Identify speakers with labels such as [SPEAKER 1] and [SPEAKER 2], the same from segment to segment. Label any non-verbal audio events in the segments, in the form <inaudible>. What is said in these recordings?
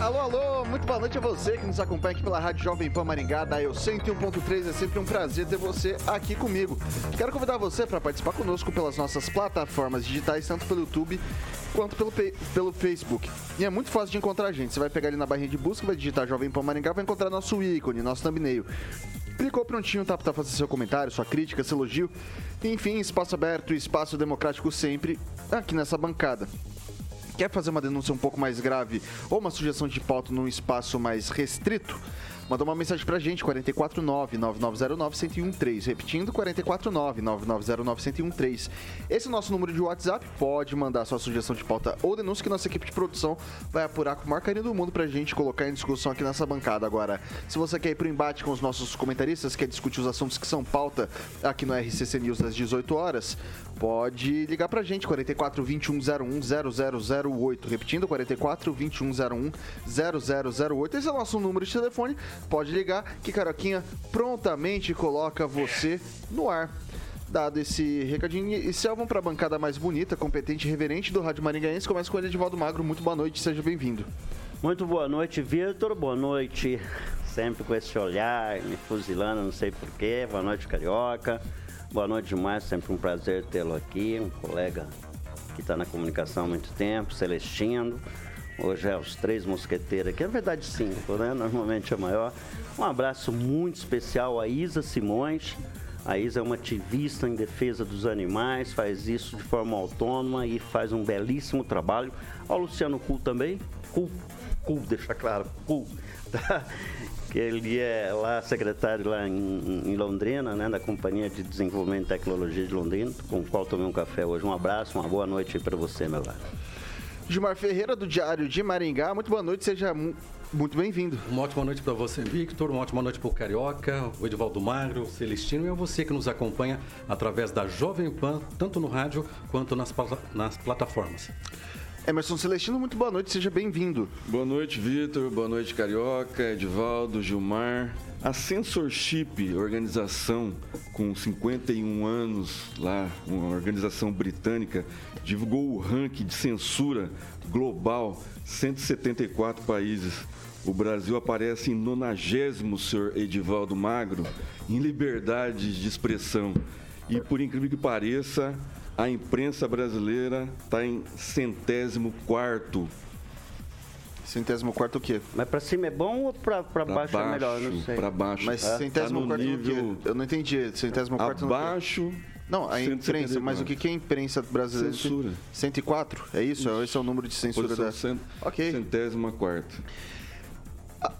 [SPEAKER 1] Alô, alô, muito boa noite a você que nos acompanha aqui pela Rádio Jovem Pan Maringá, da Eu 101.3. É sempre um prazer ter você aqui comigo. Quero convidar você para participar conosco pelas nossas plataformas digitais, tanto pelo YouTube quanto pelo, pelo Facebook. E é muito fácil de encontrar a gente. Você vai pegar ali na barrinha de busca, vai digitar Jovem Pan Maringá, vai encontrar nosso ícone, nosso thumbnail. Clicou prontinho, tá para fazer seu comentário, sua crítica, seu elogio. Enfim, espaço aberto, espaço democrático sempre aqui nessa bancada quer fazer uma denúncia um pouco mais grave ou uma sugestão de pauta num espaço mais restrito, Manda uma mensagem pra gente, 449-9909-1013. Repetindo, 449-9909-1013. Esse é o nosso número de WhatsApp. Pode mandar sua sugestão de pauta ou denúncia que nossa equipe de produção vai apurar com o maior carinho do mundo pra gente colocar em discussão aqui nessa bancada. Agora, se você quer ir pro embate com os nossos comentaristas, quer discutir os assuntos que são pauta aqui no RCC News às 18 horas, pode ligar pra gente, 44 2101 0008. Repetindo, 44 2101 0008. Esse é o nosso número de telefone pode ligar que Caroquinha prontamente coloca você no ar. Dado esse recadinho, e se vamos para a bancada mais bonita, competente e reverente do Rádio Maringaense, começa com ele, Edivaldo Magro. Muito boa noite, seja bem-vindo.
[SPEAKER 2] Muito boa noite, Vitor. Boa noite, sempre com esse olhar, me fuzilando, não sei porquê. Boa noite, Carioca. Boa noite demais, sempre um prazer tê-lo aqui, um colega que está na comunicação há muito tempo, Celestino. Hoje é os três mosqueteiros aqui, é verdade cinco, né? Normalmente é maior. Um abraço muito especial a Isa Simões. A Isa é uma ativista em defesa dos animais, faz isso de forma autônoma e faz um belíssimo trabalho. Ao Luciano Kuhl também. Kuhl, Kuhl, deixa claro, Kuhl. <laughs> Tá? Que ele é lá secretário lá em, em, Londrina, né, da Companhia de Desenvolvimento e Tecnologia de Londrina, com o qual tomei um café hoje. Um abraço, uma boa noite para você, meu lar.
[SPEAKER 1] Gilmar Ferreira, do Diário de Maringá. Muito boa noite, seja muito bem-vindo.
[SPEAKER 3] Uma ótima noite para você, Victor. Uma ótima noite para o Carioca, o Edivaldo Magro, o Celestino e a você que nos acompanha através da Jovem Pan, tanto no rádio quanto nas, nas plataformas.
[SPEAKER 1] Emerson Celestino, muito boa noite, seja bem-vindo.
[SPEAKER 4] Boa noite, Vitor. Boa noite, Carioca, Edivaldo, Gilmar. A Censorship, organização com 51 anos lá, uma organização britânica, divulgou o ranking de censura global, 174 países. O Brasil aparece em nonagésimo, senhor Edivaldo Magro, em liberdade de expressão. E por incrível que pareça, a imprensa brasileira está em centésimo quarto
[SPEAKER 1] Centésimo quarto o quê?
[SPEAKER 2] Mas pra cima é bom ou pra baixo, baixo, é melhor? Não sei.
[SPEAKER 4] Pra baixo.
[SPEAKER 1] Mas é. centésimo tá quarto nível... o quê? Eu não entendi. Centésimo quarto
[SPEAKER 4] Abaixo...
[SPEAKER 1] Não, a imprensa, mas o que é a imprensa brasileira?
[SPEAKER 4] Censura.
[SPEAKER 1] 104? É isso? isso. Esse é o número de censura
[SPEAKER 4] Posição da... Cent... Ok. Centésima quarta.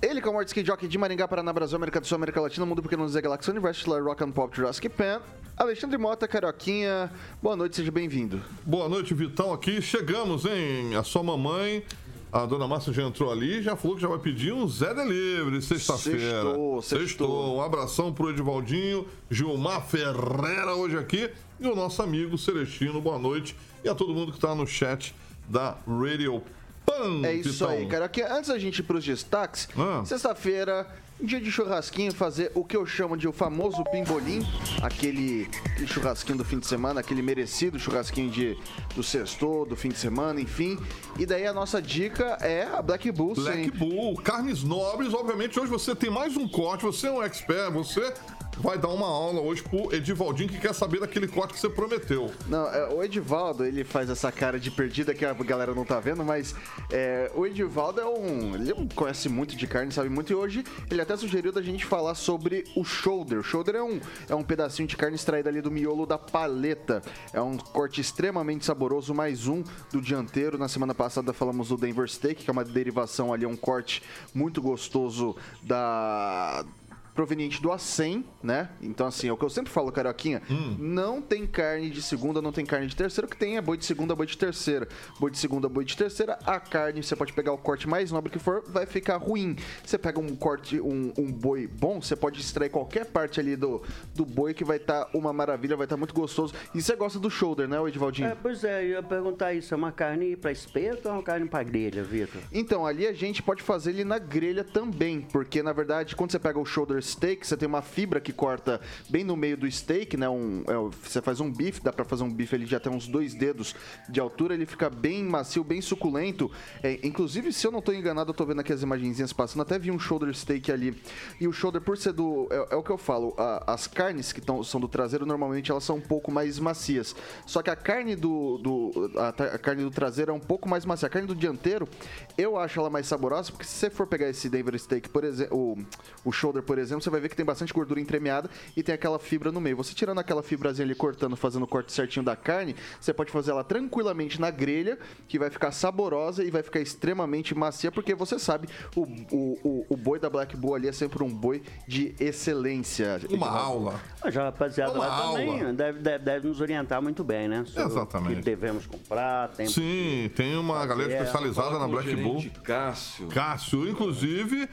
[SPEAKER 1] Ele, que é o Mortis Jockey de Maringá, Paraná, Brasil, América do Sul, América Latina, Mundo Pequeno Zé Galáxia, Universo, Rock and Pop, Jurassic Pan. Alexandre Mota, Carioquinha, boa noite, seja bem-vindo.
[SPEAKER 5] Boa noite, Vitão, aqui. Chegamos, hein? A sua mamãe a dona Márcia já entrou ali e já falou que já vai pedir um Zé Delivery sexta-feira. Sextou, sextou. Um abração pro Edivaldinho, Gilmar Ferreira hoje aqui e o nosso amigo Celestino, boa noite. E a todo mundo que está no chat da Radio Pan.
[SPEAKER 1] É isso aí, cara. Aqui, antes da gente ir pros destaques, ah. sexta-feira dia de churrasquinho, fazer o que eu chamo de o famoso pimbolim, aquele, aquele churrasquinho do fim de semana, aquele merecido churrasquinho de, do sexto, do fim de semana, enfim. E daí a nossa dica é a Black Bull.
[SPEAKER 5] Black sempre. Bull, carnes nobres, obviamente hoje você tem mais um corte, você é um expert, você vai dar uma aula hoje pro Edivaldinho que quer saber daquele corte que você prometeu.
[SPEAKER 1] Não, é, o Edivaldo, ele faz essa cara de perdida que a galera não tá vendo, mas é, o Edivaldo é um. Ele conhece muito de carne, sabe muito, e hoje ele até sugeriu da gente falar sobre o shoulder. O shoulder é um, é um pedacinho de carne extraída ali do miolo da paleta. É um corte extremamente saboroso, mais um do dianteiro. Na semana passada falamos do Denver Steak, que é uma derivação ali, é um corte muito gostoso da proveniente do acém, né? Então, assim, é o que eu sempre falo, Carioquinha, hum. não tem carne de segunda, não tem carne de terceira, o que tem é boi de segunda, boi de terceira. Boi de segunda, boi de terceira, a carne, você pode pegar o corte mais nobre que for, vai ficar ruim. Você pega um corte, um, um boi bom, você pode extrair qualquer parte ali do, do boi que vai estar tá uma maravilha, vai estar tá muito gostoso. E você gosta do shoulder, né, Edivaldinho?
[SPEAKER 2] É, pois é, eu ia perguntar isso, é uma carne para espeto ou é uma carne para grelha, Vitor?
[SPEAKER 1] Então, ali a gente pode fazer ele na grelha também, porque, na verdade, quando você pega o shoulder steak, você tem uma fibra que corta bem no meio do steak, né? Um, é, você faz um bife, dá para fazer um bife ali de até uns dois dedos de altura, ele fica bem macio, bem suculento. É, inclusive, se eu não tô enganado, eu tô vendo aqui as imagenzinhas passando, até vi um shoulder steak ali. E o shoulder, por ser do. É, é o que eu falo, a, as carnes que tão, são do traseiro, normalmente elas são um pouco mais macias. Só que a carne do. do a, a carne do traseiro é um pouco mais macia. A carne do dianteiro, eu acho ela mais saborosa, porque se você for pegar esse Denver Steak, por exemplo, o, o shoulder, por exemplo, você vai ver que tem bastante gordura entremeada e tem aquela fibra no meio. Você tirando aquela fibrazinha ali, cortando, fazendo o corte certinho da carne, você pode fazer ela tranquilamente na grelha, que vai ficar saborosa e vai ficar extremamente macia, porque você sabe, o, o, o, o boi da Black Bull ali é sempre um boi de excelência.
[SPEAKER 5] Uma aula.
[SPEAKER 2] Mas já rapaziada Uma lá aula. também deve, deve, deve, nos orientar muito bem, né?
[SPEAKER 5] Sobre Exatamente. O
[SPEAKER 2] que devemos comprar.
[SPEAKER 5] Tem Sim, tem uma galera especializada na Black Bull.
[SPEAKER 4] Cássio.
[SPEAKER 5] Cássio, inclusive. É,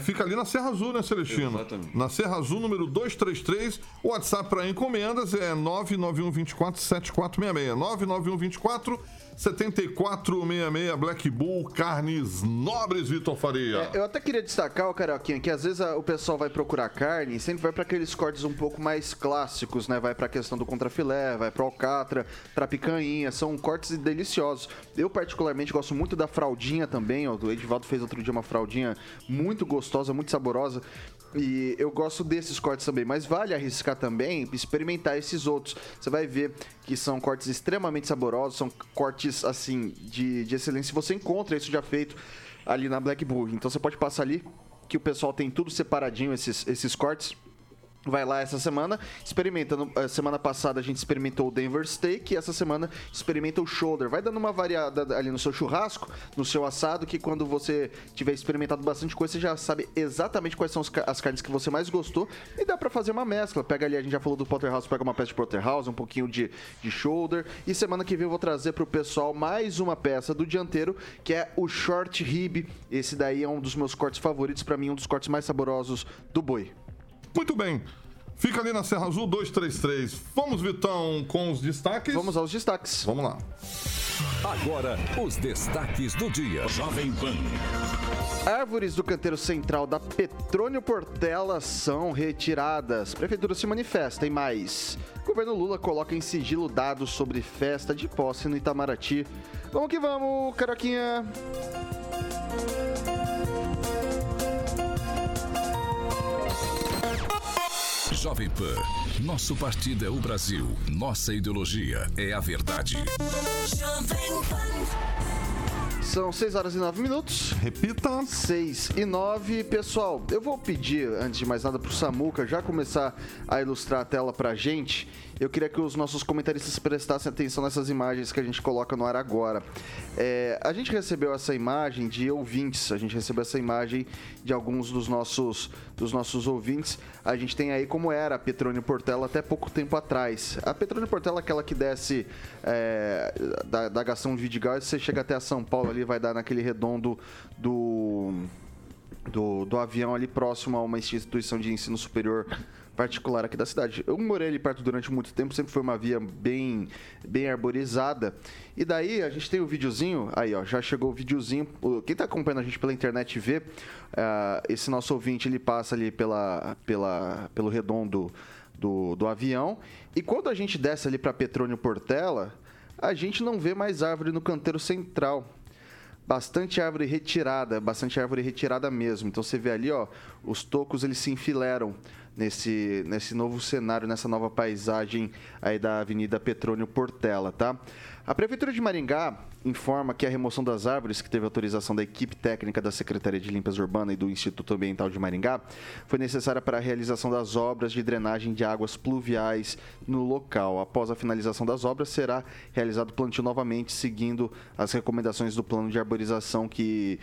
[SPEAKER 5] fica ali na Serra Azul, né, Celestino? Exatamente. Na Serra Azul, número 233. O WhatsApp para encomendas é 991 24 7466. 991 24 7466 Black Bull, carnes nobres, Vitor Faria.
[SPEAKER 1] É, eu até queria destacar, o Carioquinha, que às vezes a, o pessoal vai procurar carne e sempre vai para aqueles cortes um pouco mais clássicos, né? Vai para a questão do contrafilé, vai para alcatra, para picanha, são cortes deliciosos. Eu particularmente gosto muito da fraldinha também, ó, o Edivaldo fez outro dia uma fraldinha muito gostosa, muito saborosa. E eu gosto desses cortes também, mas vale arriscar também experimentar esses outros. Você vai ver que são cortes extremamente saborosos, são cortes assim de, de excelência. Você encontra isso já feito ali na Black Bull. Então você pode passar ali que o pessoal tem tudo separadinho esses, esses cortes vai lá essa semana, experimenta. Eh, semana passada a gente experimentou o Denver Steak e essa semana experimenta o Shoulder. Vai dando uma variada ali no seu churrasco, no seu assado, que quando você tiver experimentado bastante coisa, você já sabe exatamente quais são as carnes que você mais gostou e dá para fazer uma mescla. Pega ali, a gente já falou do Porterhouse, pega uma peça de Porterhouse, um pouquinho de, de Shoulder e semana que vem eu vou trazer pro pessoal mais uma peça do dianteiro, que é o Short Rib. Esse daí é um dos meus cortes favoritos, para mim um dos cortes mais saborosos do boi.
[SPEAKER 5] Muito bem. Fica ali na Serra Azul 233. Vamos, Vitão, com os destaques?
[SPEAKER 1] Vamos aos destaques.
[SPEAKER 5] Vamos lá.
[SPEAKER 6] Agora, os destaques do dia. Jovem Pan.
[SPEAKER 1] Árvores do canteiro central da Petrônio Portela são retiradas. Prefeitura se manifesta em mais. Governo Lula coloca em sigilo dados sobre festa de posse no Itamaraty. Vamos que vamos, Caroquinha.
[SPEAKER 6] Jovem Pan. Nosso partido é o Brasil. Nossa ideologia é a verdade.
[SPEAKER 1] São 6 horas e 9 minutos.
[SPEAKER 5] Repita.
[SPEAKER 1] 6 e 9. Pessoal, eu vou pedir, antes de mais nada, pro Samuca já começar a ilustrar a tela pra gente eu queria que os nossos comentaristas prestassem atenção nessas imagens que a gente coloca no ar agora. É, a gente recebeu essa imagem de ouvintes, a gente recebeu essa imagem de alguns dos nossos, dos nossos ouvintes. A gente tem aí como era a Petrônio Portela até pouco tempo atrás. A Petrônio Portela aquela que desce é, da, da Gastão de Vidigal você chega até a São Paulo ali, vai dar naquele redondo do, do, do avião ali próximo a uma instituição de ensino superior particular aqui da cidade. Eu morei ali perto durante muito tempo, sempre foi uma via bem, bem arborizada. E daí a gente tem o videozinho, aí ó, já chegou o videozinho. Quem está acompanhando a gente pela internet vê, uh, esse nosso ouvinte ele passa ali pela, pela, pelo redondo do, do avião. E quando a gente desce ali para Petrônio Portela, a gente não vê mais árvore no canteiro central bastante árvore retirada, bastante árvore retirada mesmo. Então você vê ali, ó, os tocos eles se enfileiram nesse, nesse novo cenário, nessa nova paisagem aí da Avenida Petrônio Portela, tá? A Prefeitura de Maringá informa que a remoção das árvores, que teve autorização da equipe técnica da Secretaria de Limpeza Urbana e do Instituto Ambiental de Maringá, foi necessária para a realização das obras de drenagem de águas pluviais no local. Após a finalização das obras, será realizado plantio novamente, seguindo as recomendações do plano de arborização que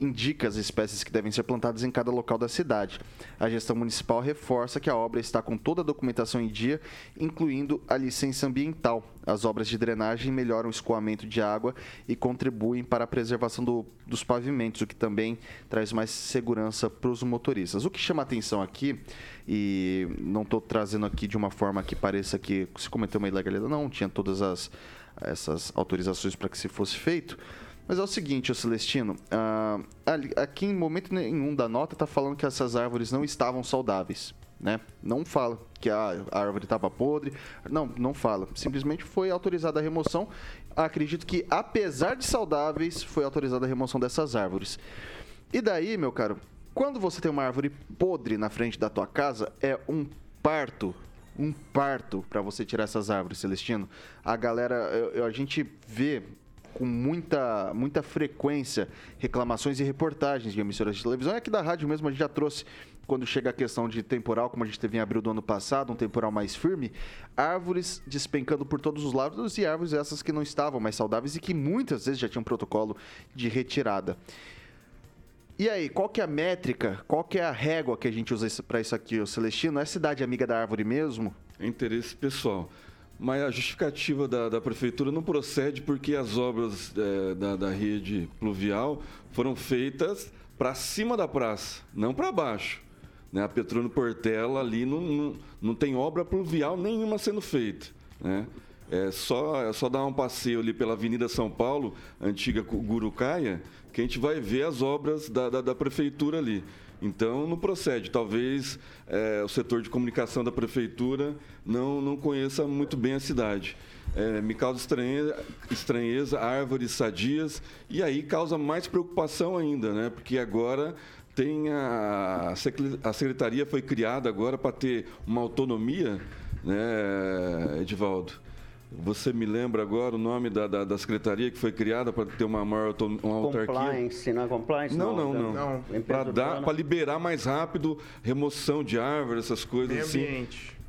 [SPEAKER 1] indica as espécies que devem ser plantadas em cada local da cidade. A gestão municipal reforça que a obra está com toda a documentação em dia, incluindo a licença ambiental. As obras de drenagem melhoram o escoamento de água e contribuem para a preservação do, dos pavimentos, o que também traz mais segurança para os motoristas. O que chama atenção aqui, e não estou trazendo aqui de uma forma que pareça que se cometeu uma ilegalidade, não, tinha todas as, essas autorizações para que se fosse feito mas é o seguinte, o Celestino, uh, aqui em momento nenhum da nota está falando que essas árvores não estavam saudáveis. Né? Não fala que a árvore estava podre. Não, não fala. Simplesmente foi autorizada a remoção. Acredito que, apesar de saudáveis, foi autorizada a remoção dessas árvores. E daí, meu caro, quando você tem uma árvore podre na frente da tua casa, é um parto um parto para você tirar essas árvores, Celestino. A galera, eu, a gente vê com muita, muita frequência reclamações e reportagens de emissoras de televisão. E aqui da rádio mesmo a gente já trouxe, quando chega a questão de temporal, como a gente teve em abril do ano passado, um temporal mais firme, árvores despencando por todos os lados e árvores essas que não estavam mais saudáveis e que muitas vezes já tinham protocolo de retirada. E aí, qual que é a métrica, qual que é a régua que a gente usa para isso aqui, o Celestino? É cidade amiga da árvore mesmo?
[SPEAKER 4] É interesse pessoal mas a justificativa da, da, prefeitura não procede porque as obras é, da, da, rede pluvial foram feitas para cima da praça, não para baixo. Né? A Petrônio Portela ali não, não, não, tem obra pluvial nenhuma sendo feita. Né? É só, é só dar um passeio ali pela Avenida São Paulo, antiga Gurucaia, que a gente vai ver as obras da, da, da prefeitura ali. Então, não procede. Talvez é, o setor de comunicação da prefeitura não, não conheça muito bem a cidade. É, me causa estranheza, estranheza, árvores sadias, e aí causa mais preocupação ainda, né? porque agora tem a, a secretaria foi criada agora para ter uma autonomia, né, Edivaldo? Você me lembra agora o nome da, da, da secretaria que foi criada para ter uma maior uma autarquia?
[SPEAKER 2] Compliance, não é compliance?
[SPEAKER 4] Não, não, não. não. não. Para liberar mais rápido remoção de árvores, essas coisas
[SPEAKER 7] meio
[SPEAKER 4] assim.
[SPEAKER 7] Ambiente.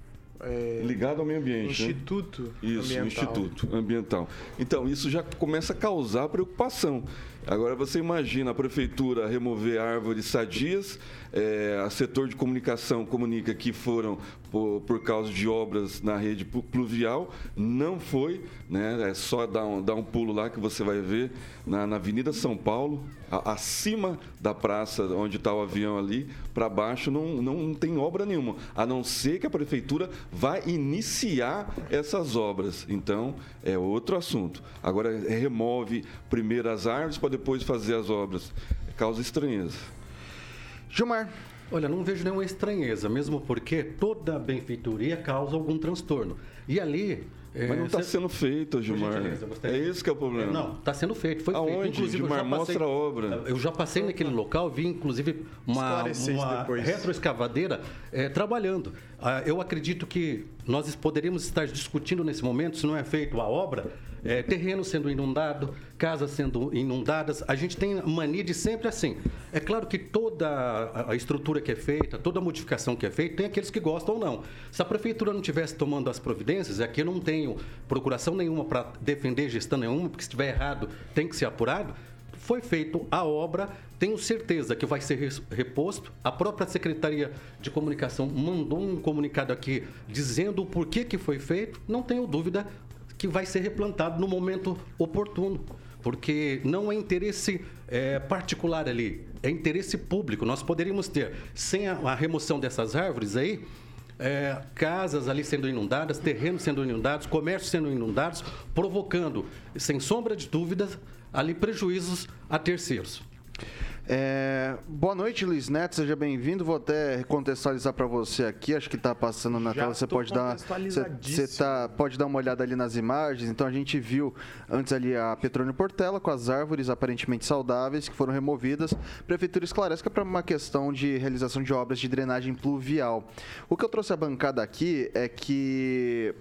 [SPEAKER 4] É... Ligado ao meio ambiente.
[SPEAKER 7] Né? Instituto
[SPEAKER 4] né? Isso,
[SPEAKER 7] ambiental.
[SPEAKER 4] Instituto Ambiental. Então, isso já começa a causar preocupação. Agora você imagina a prefeitura remover árvores sadias, é, a setor de comunicação comunica que foram por, por, causa de obras na rede pluvial, não foi, né? É só dar um, dar um pulo lá que você vai ver na, na Avenida São Paulo, a, acima da praça onde está o avião ali, para baixo não, não tem obra nenhuma, a não ser que a prefeitura vai iniciar essas obras. Então, é outro assunto. Agora remove primeiro as árvores para depois fazer as obras. Causa estranheza.
[SPEAKER 1] Gilmar.
[SPEAKER 3] Olha, não vejo nenhuma estranheza, mesmo porque toda benfeitoria causa algum transtorno. E ali
[SPEAKER 4] é, Mas não está sendo feito, Gilmar. É isso que é o problema.
[SPEAKER 3] Não, está sendo feito. Foi
[SPEAKER 4] Aonde?
[SPEAKER 3] feito.
[SPEAKER 4] Inclusive, Gilmar, passei, mostra a obra.
[SPEAKER 3] Eu já passei naquele local, vi inclusive uma, uma retroescavadeira é, trabalhando. Ah, eu acredito que nós poderíamos estar discutindo nesse momento se não é feito a obra é, terreno sendo inundado, casas sendo inundadas. A gente tem mania de sempre assim. É claro que toda a estrutura que é feita, toda a modificação que é feita, tem aqueles que gostam ou não. Se a prefeitura não tivesse tomando as providências, aqui é eu não tenho procuração nenhuma para defender gestão nenhuma, porque se estiver errado tem que ser apurado. Foi feita a obra, tenho certeza que vai ser reposto. A própria Secretaria de Comunicação mandou um comunicado aqui dizendo o porquê que foi feito. Não tenho dúvida, que vai ser replantado no momento oportuno. Porque não é interesse é, particular ali, é interesse público. Nós poderíamos ter, sem a, a remoção dessas árvores aí, é, casas ali sendo inundadas, terrenos sendo inundados, comércios sendo inundados, provocando, sem sombra de dúvidas, ali prejuízos a terceiros.
[SPEAKER 1] É, boa noite, Luiz Neto, seja bem-vindo. Vou até contextualizar para você aqui, acho que está passando na Já tela, você pode dar você tá, pode dar uma olhada ali nas imagens. Então a gente viu antes ali a Petrônio Portela com as árvores aparentemente saudáveis que foram removidas. Prefeitura esclarece que é para uma questão de realização de obras de drenagem pluvial. O que eu trouxe à bancada aqui é que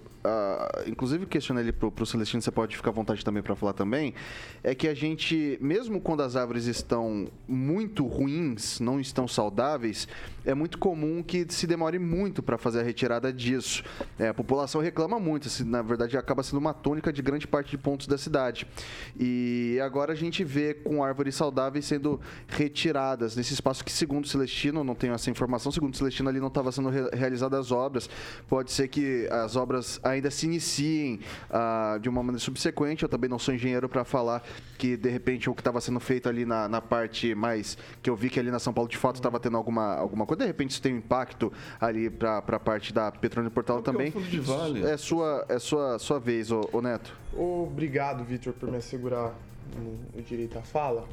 [SPEAKER 1] Inclusive questionei ele pro, pro Celestino, você pode ficar à vontade também para falar também, é que a gente, mesmo quando as árvores estão muito ruins, não estão saudáveis, é muito comum que se demore muito para fazer a retirada disso. É, a população reclama muito, assim, na verdade acaba sendo uma tônica de grande parte de pontos da cidade. E agora a gente vê com árvores saudáveis sendo retiradas nesse espaço que, segundo o Celestino, não tenho essa informação, segundo o Celestino ali não estava sendo re realizadas as obras, pode ser que as obras ainda se iniciem uh, de uma maneira subsequente, eu também não sou engenheiro para falar que de repente o que estava sendo feito ali na, na parte mais, que eu vi que ali na São Paulo de fato estava tendo alguma, alguma coisa. De repente isso tem um impacto ali para a parte da Petróleo Portal também. É,
[SPEAKER 4] fundo de vale.
[SPEAKER 1] é sua, é sua, sua vez, ô, ô Neto.
[SPEAKER 7] Obrigado, Vitor, por me assegurar o direito à fala.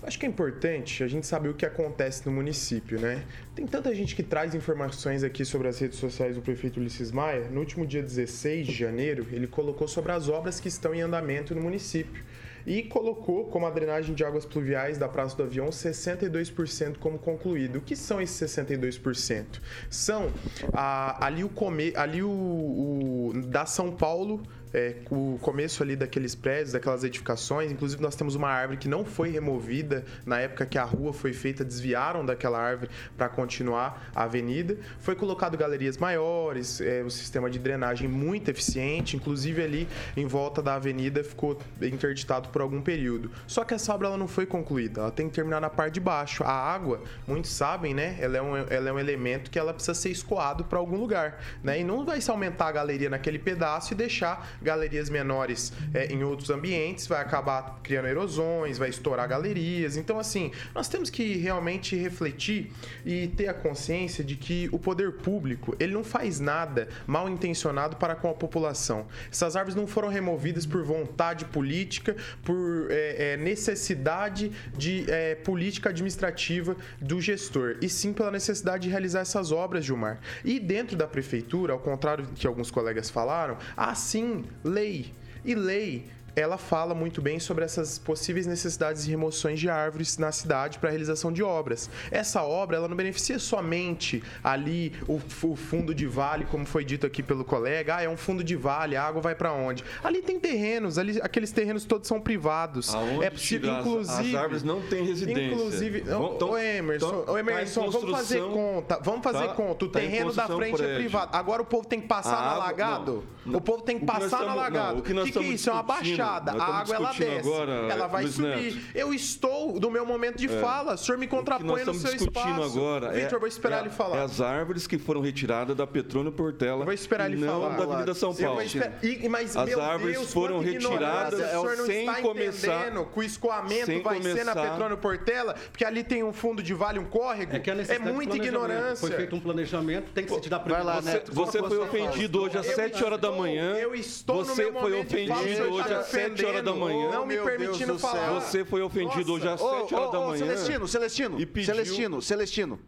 [SPEAKER 7] Eu acho que é importante a gente saber o que acontece no município, né? Tem tanta gente que traz informações aqui sobre as redes sociais do prefeito Ulisses Maia. No último dia 16 de janeiro, ele colocou sobre as obras que estão em andamento no município e colocou como a drenagem de águas pluviais da Praça do Avião 62% como concluído. O que são esses 62%? São ah, ali o come, ali o, o da São Paulo é, o começo ali daqueles prédios, daquelas edificações. Inclusive, nós temos uma árvore que não foi removida na época que a rua foi feita, desviaram daquela árvore para continuar a avenida. Foi colocado galerias maiores, é, o sistema de drenagem muito eficiente, inclusive ali em volta da avenida ficou interditado por algum período. Só que essa obra ela não foi concluída, ela tem que terminar na parte de baixo. A água, muitos sabem, né? Ela é um, ela é um elemento que ela precisa ser escoado para algum lugar, né? E não vai se aumentar a galeria naquele pedaço e deixar galerias menores é, em outros ambientes, vai acabar criando erosões, vai estourar galerias. Então, assim, nós temos que realmente refletir e ter a consciência de que o poder público ele não faz nada mal intencionado para com a população. Essas árvores não foram removidas por vontade política, por é, é, necessidade de é, política administrativa do gestor, e sim pela necessidade de realizar essas obras, Gilmar. E dentro da prefeitura, ao contrário do que alguns colegas falaram, há sim lei. E lei ela fala muito bem sobre essas possíveis necessidades de remoções de árvores na cidade para a realização de obras. Essa obra ela não beneficia somente ali o, o, fundo de vale, como foi dito aqui pelo colega. Ah, é um fundo de vale, a água vai para onde? Ali tem terrenos, ali aqueles terrenos todos são privados.
[SPEAKER 4] Aonde é possível, inclusive. As, árvores não têm residência.
[SPEAKER 7] Inclusive, tão, o Emerson, o Emerson, vamos fazer conta, vamos fazer tá, conta. O tá terreno da frente é prédio. é privado. Agora o povo tem que passar a no alagado. O povo tem que passar no alagado. O que, que, que é isso? É uma baixada baixada, a água ela desce. Agora, ela vai Luiz subir. Neto. Eu estou no meu momento de é. fala. O senhor me contrapõe no seu
[SPEAKER 4] discutindo
[SPEAKER 7] espaço.
[SPEAKER 4] agora
[SPEAKER 7] Vitor,
[SPEAKER 4] é,
[SPEAKER 7] vou esperar
[SPEAKER 4] é,
[SPEAKER 7] ele falar.
[SPEAKER 4] É as árvores que foram retiradas da Petrônio Portela. Eu
[SPEAKER 7] vou esperar ele
[SPEAKER 4] não
[SPEAKER 7] falar.
[SPEAKER 4] Não da Avenida São Paulo.
[SPEAKER 7] E, mas,
[SPEAKER 4] as árvores
[SPEAKER 7] Deus,
[SPEAKER 4] foram retiradas
[SPEAKER 7] o senhor não
[SPEAKER 4] sem
[SPEAKER 7] está
[SPEAKER 4] começar.
[SPEAKER 7] Que o escoamento vai começar, ser na Petrônio Portela, porque ali tem um fundo de vale, um córrego. É, que é muita ignorância.
[SPEAKER 3] Foi feito um planejamento, tem que se te dar
[SPEAKER 4] Vai lá, Você foi ofendido hoje às 7 horas da manhã.
[SPEAKER 7] Eu estou
[SPEAKER 4] Você foi ofendido hoje às 7 horas da manhã.
[SPEAKER 7] Não me permitindo falar.
[SPEAKER 4] Você foi ofendido Nossa. hoje às 7 horas da manhã.
[SPEAKER 1] Celestino, Celestino, e pediu... Celestino, Celestino.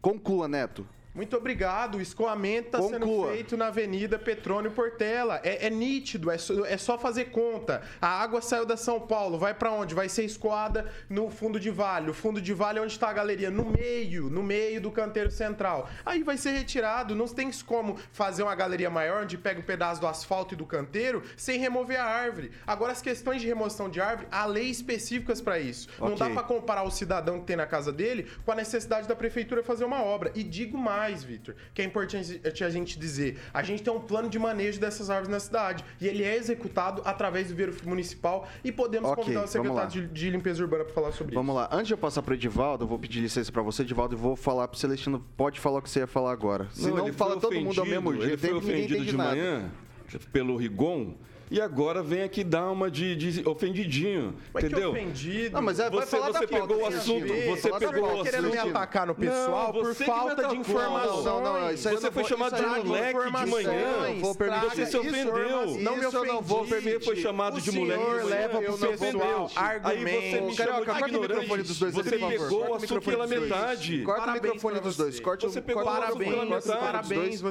[SPEAKER 1] Conclua, Neto.
[SPEAKER 7] Muito obrigado. O escoamento está sendo feito na Avenida Petrônio Portela. É, é nítido, é só, é só, fazer conta. A água saiu da São Paulo, vai para onde? Vai ser escoada no fundo de vale. O fundo de vale é onde está a galeria? No meio, no meio do canteiro central. Aí vai ser retirado. Não tem como fazer uma galeria maior onde pega um pedaço do asfalto e do canteiro sem remover a árvore. Agora, as questões de remoção de árvore, há leis específicas para isso. Okay. Não dá para comparar o cidadão que tem na casa dele com a necessidade da prefeitura fazer uma obra. E digo mais mais, Victor, que é importante a gente dizer. A gente tem um plano de manejo dessas árvores na cidade e ele é executado através do Vero Municipal e podemos okay, convidar o secretário de, de, Limpeza Urbana para falar sobre
[SPEAKER 1] vamos
[SPEAKER 7] isso.
[SPEAKER 1] Vamos lá. Antes de eu passar para o Edivaldo, eu vou pedir licença para você, Edivaldo, e vou falar para o Celestino. Pode falar o que você ia falar agora. Se não, não fala todo mundo ao mesmo jeito,
[SPEAKER 4] ele foi ofendido de nada. manhã pelo Rigon e agora vem aqui dar uma de, de ofendidinho, mas entendeu?
[SPEAKER 7] ofendido.
[SPEAKER 4] Não, mas é, você, você pegou o assunto, você pegou o assunto.
[SPEAKER 7] querendo me atacar no pessoal não, por falta de informação.
[SPEAKER 4] Não, não, isso aí você foi chamado de moleque de manhã. Vou permitir. Você se ofendeu.
[SPEAKER 7] Não me ofendi. Não vou
[SPEAKER 4] permitir. Você foi chamado de moleque de manhã.
[SPEAKER 7] leva pro pessoal
[SPEAKER 4] Aí você me chamou de ignorante. Você pegou o assunto pela metade.
[SPEAKER 1] Corta o microfone dos dois. Corta o microfone pela metade. Parabéns.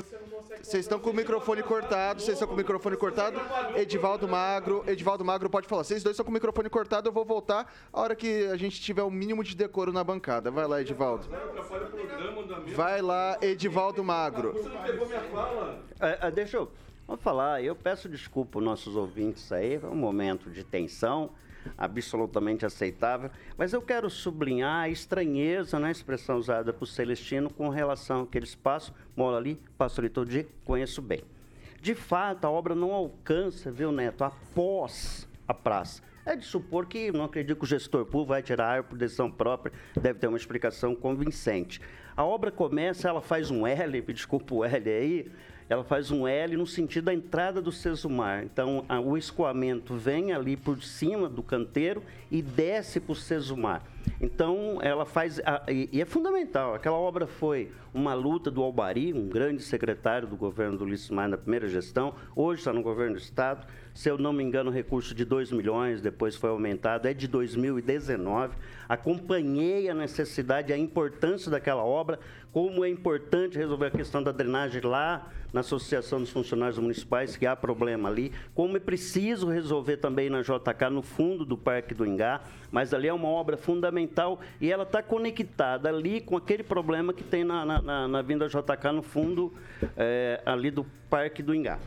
[SPEAKER 1] Vocês estão com o microfone cortado. Vocês estão com o microfone cortado. Edivaldo Magro. Edivaldo Magro pode falar. Vocês dois estão com o microfone cortado. Eu vou voltar a hora que a gente tiver o mínimo de decoro na bancada. Vai lá, Edivaldo. Vai lá, Edivaldo Magro.
[SPEAKER 2] É, é, deixa eu. Vamos falar, eu peço desculpa aos nossos ouvintes aí, é um momento de tensão, absolutamente aceitável, mas eu quero sublinhar a estranheza na né, expressão usada por Celestino com relação àquele espaço, moro ali, passo ali todo dia, conheço bem. De fato, a obra não alcança, viu, Neto, após a praça. É de supor que não acredito que o gestor público vai tirar por decisão própria, deve ter uma explicação convincente. A obra começa, ela faz um L, desculpa o L aí, ela faz um L no sentido da entrada do Sesumar. Então, a, o escoamento vem ali por cima do canteiro e desce para o Sesumar. Então, ela faz. A, e, e, é fundamental. Aquela obra foi uma luta do Albari, um grande secretário do governo do Ulisses Maia na primeira gestão, hoje está no governo do Estado. Se eu não me engano, o recurso de 2 milhões, depois foi aumentado, é de 2019. Acompanhei a necessidade a importância daquela obra, como é importante resolver a questão da drenagem lá na Associação dos Funcionários Municipais, que há problema ali, como é preciso resolver também na JK, no fundo do Parque do Ingá, mas ali é uma obra fundamental e ela está conectada ali com aquele problema que tem na, na, na, na vinda JK no fundo é, ali do Parque do Ingá.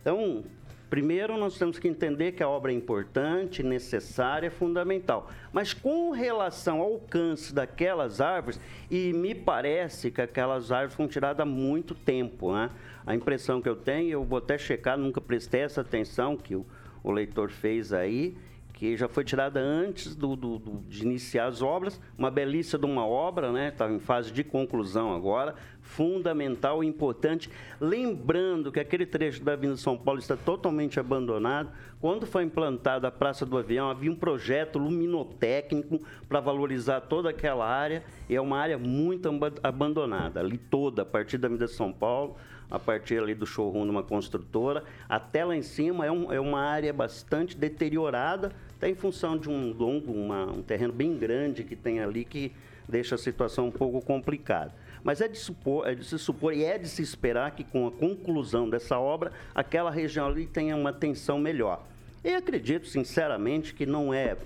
[SPEAKER 2] Então, Primeiro, nós temos que entender que a obra é importante, necessária, fundamental. Mas com relação ao alcance daquelas árvores, e me parece que aquelas árvores foram tiradas há muito tempo. Né? A impressão que eu tenho, eu vou até checar, nunca prestei essa atenção que o, o leitor fez aí, que já foi tirada antes do, do, do, de iniciar as obras, uma belíssima de uma obra, né? Está em fase de conclusão agora, fundamental e importante. Lembrando que aquele trecho da Avenida São Paulo está totalmente abandonado. Quando foi implantada a Praça do Avião, havia um projeto luminotécnico para valorizar toda aquela área, e é uma área muito abandonada, ali toda, a partir da Avenida São Paulo a partir ali do showroom de uma construtora. Até lá em cima é, um, é uma área bastante deteriorada, até em função de um longo, uma, um terreno bem grande que tem ali que deixa a situação um pouco complicada. Mas é de, supor, é de se supor e é de se esperar que com a conclusão dessa obra, aquela região ali tenha uma atenção melhor. E acredito, sinceramente, que não é.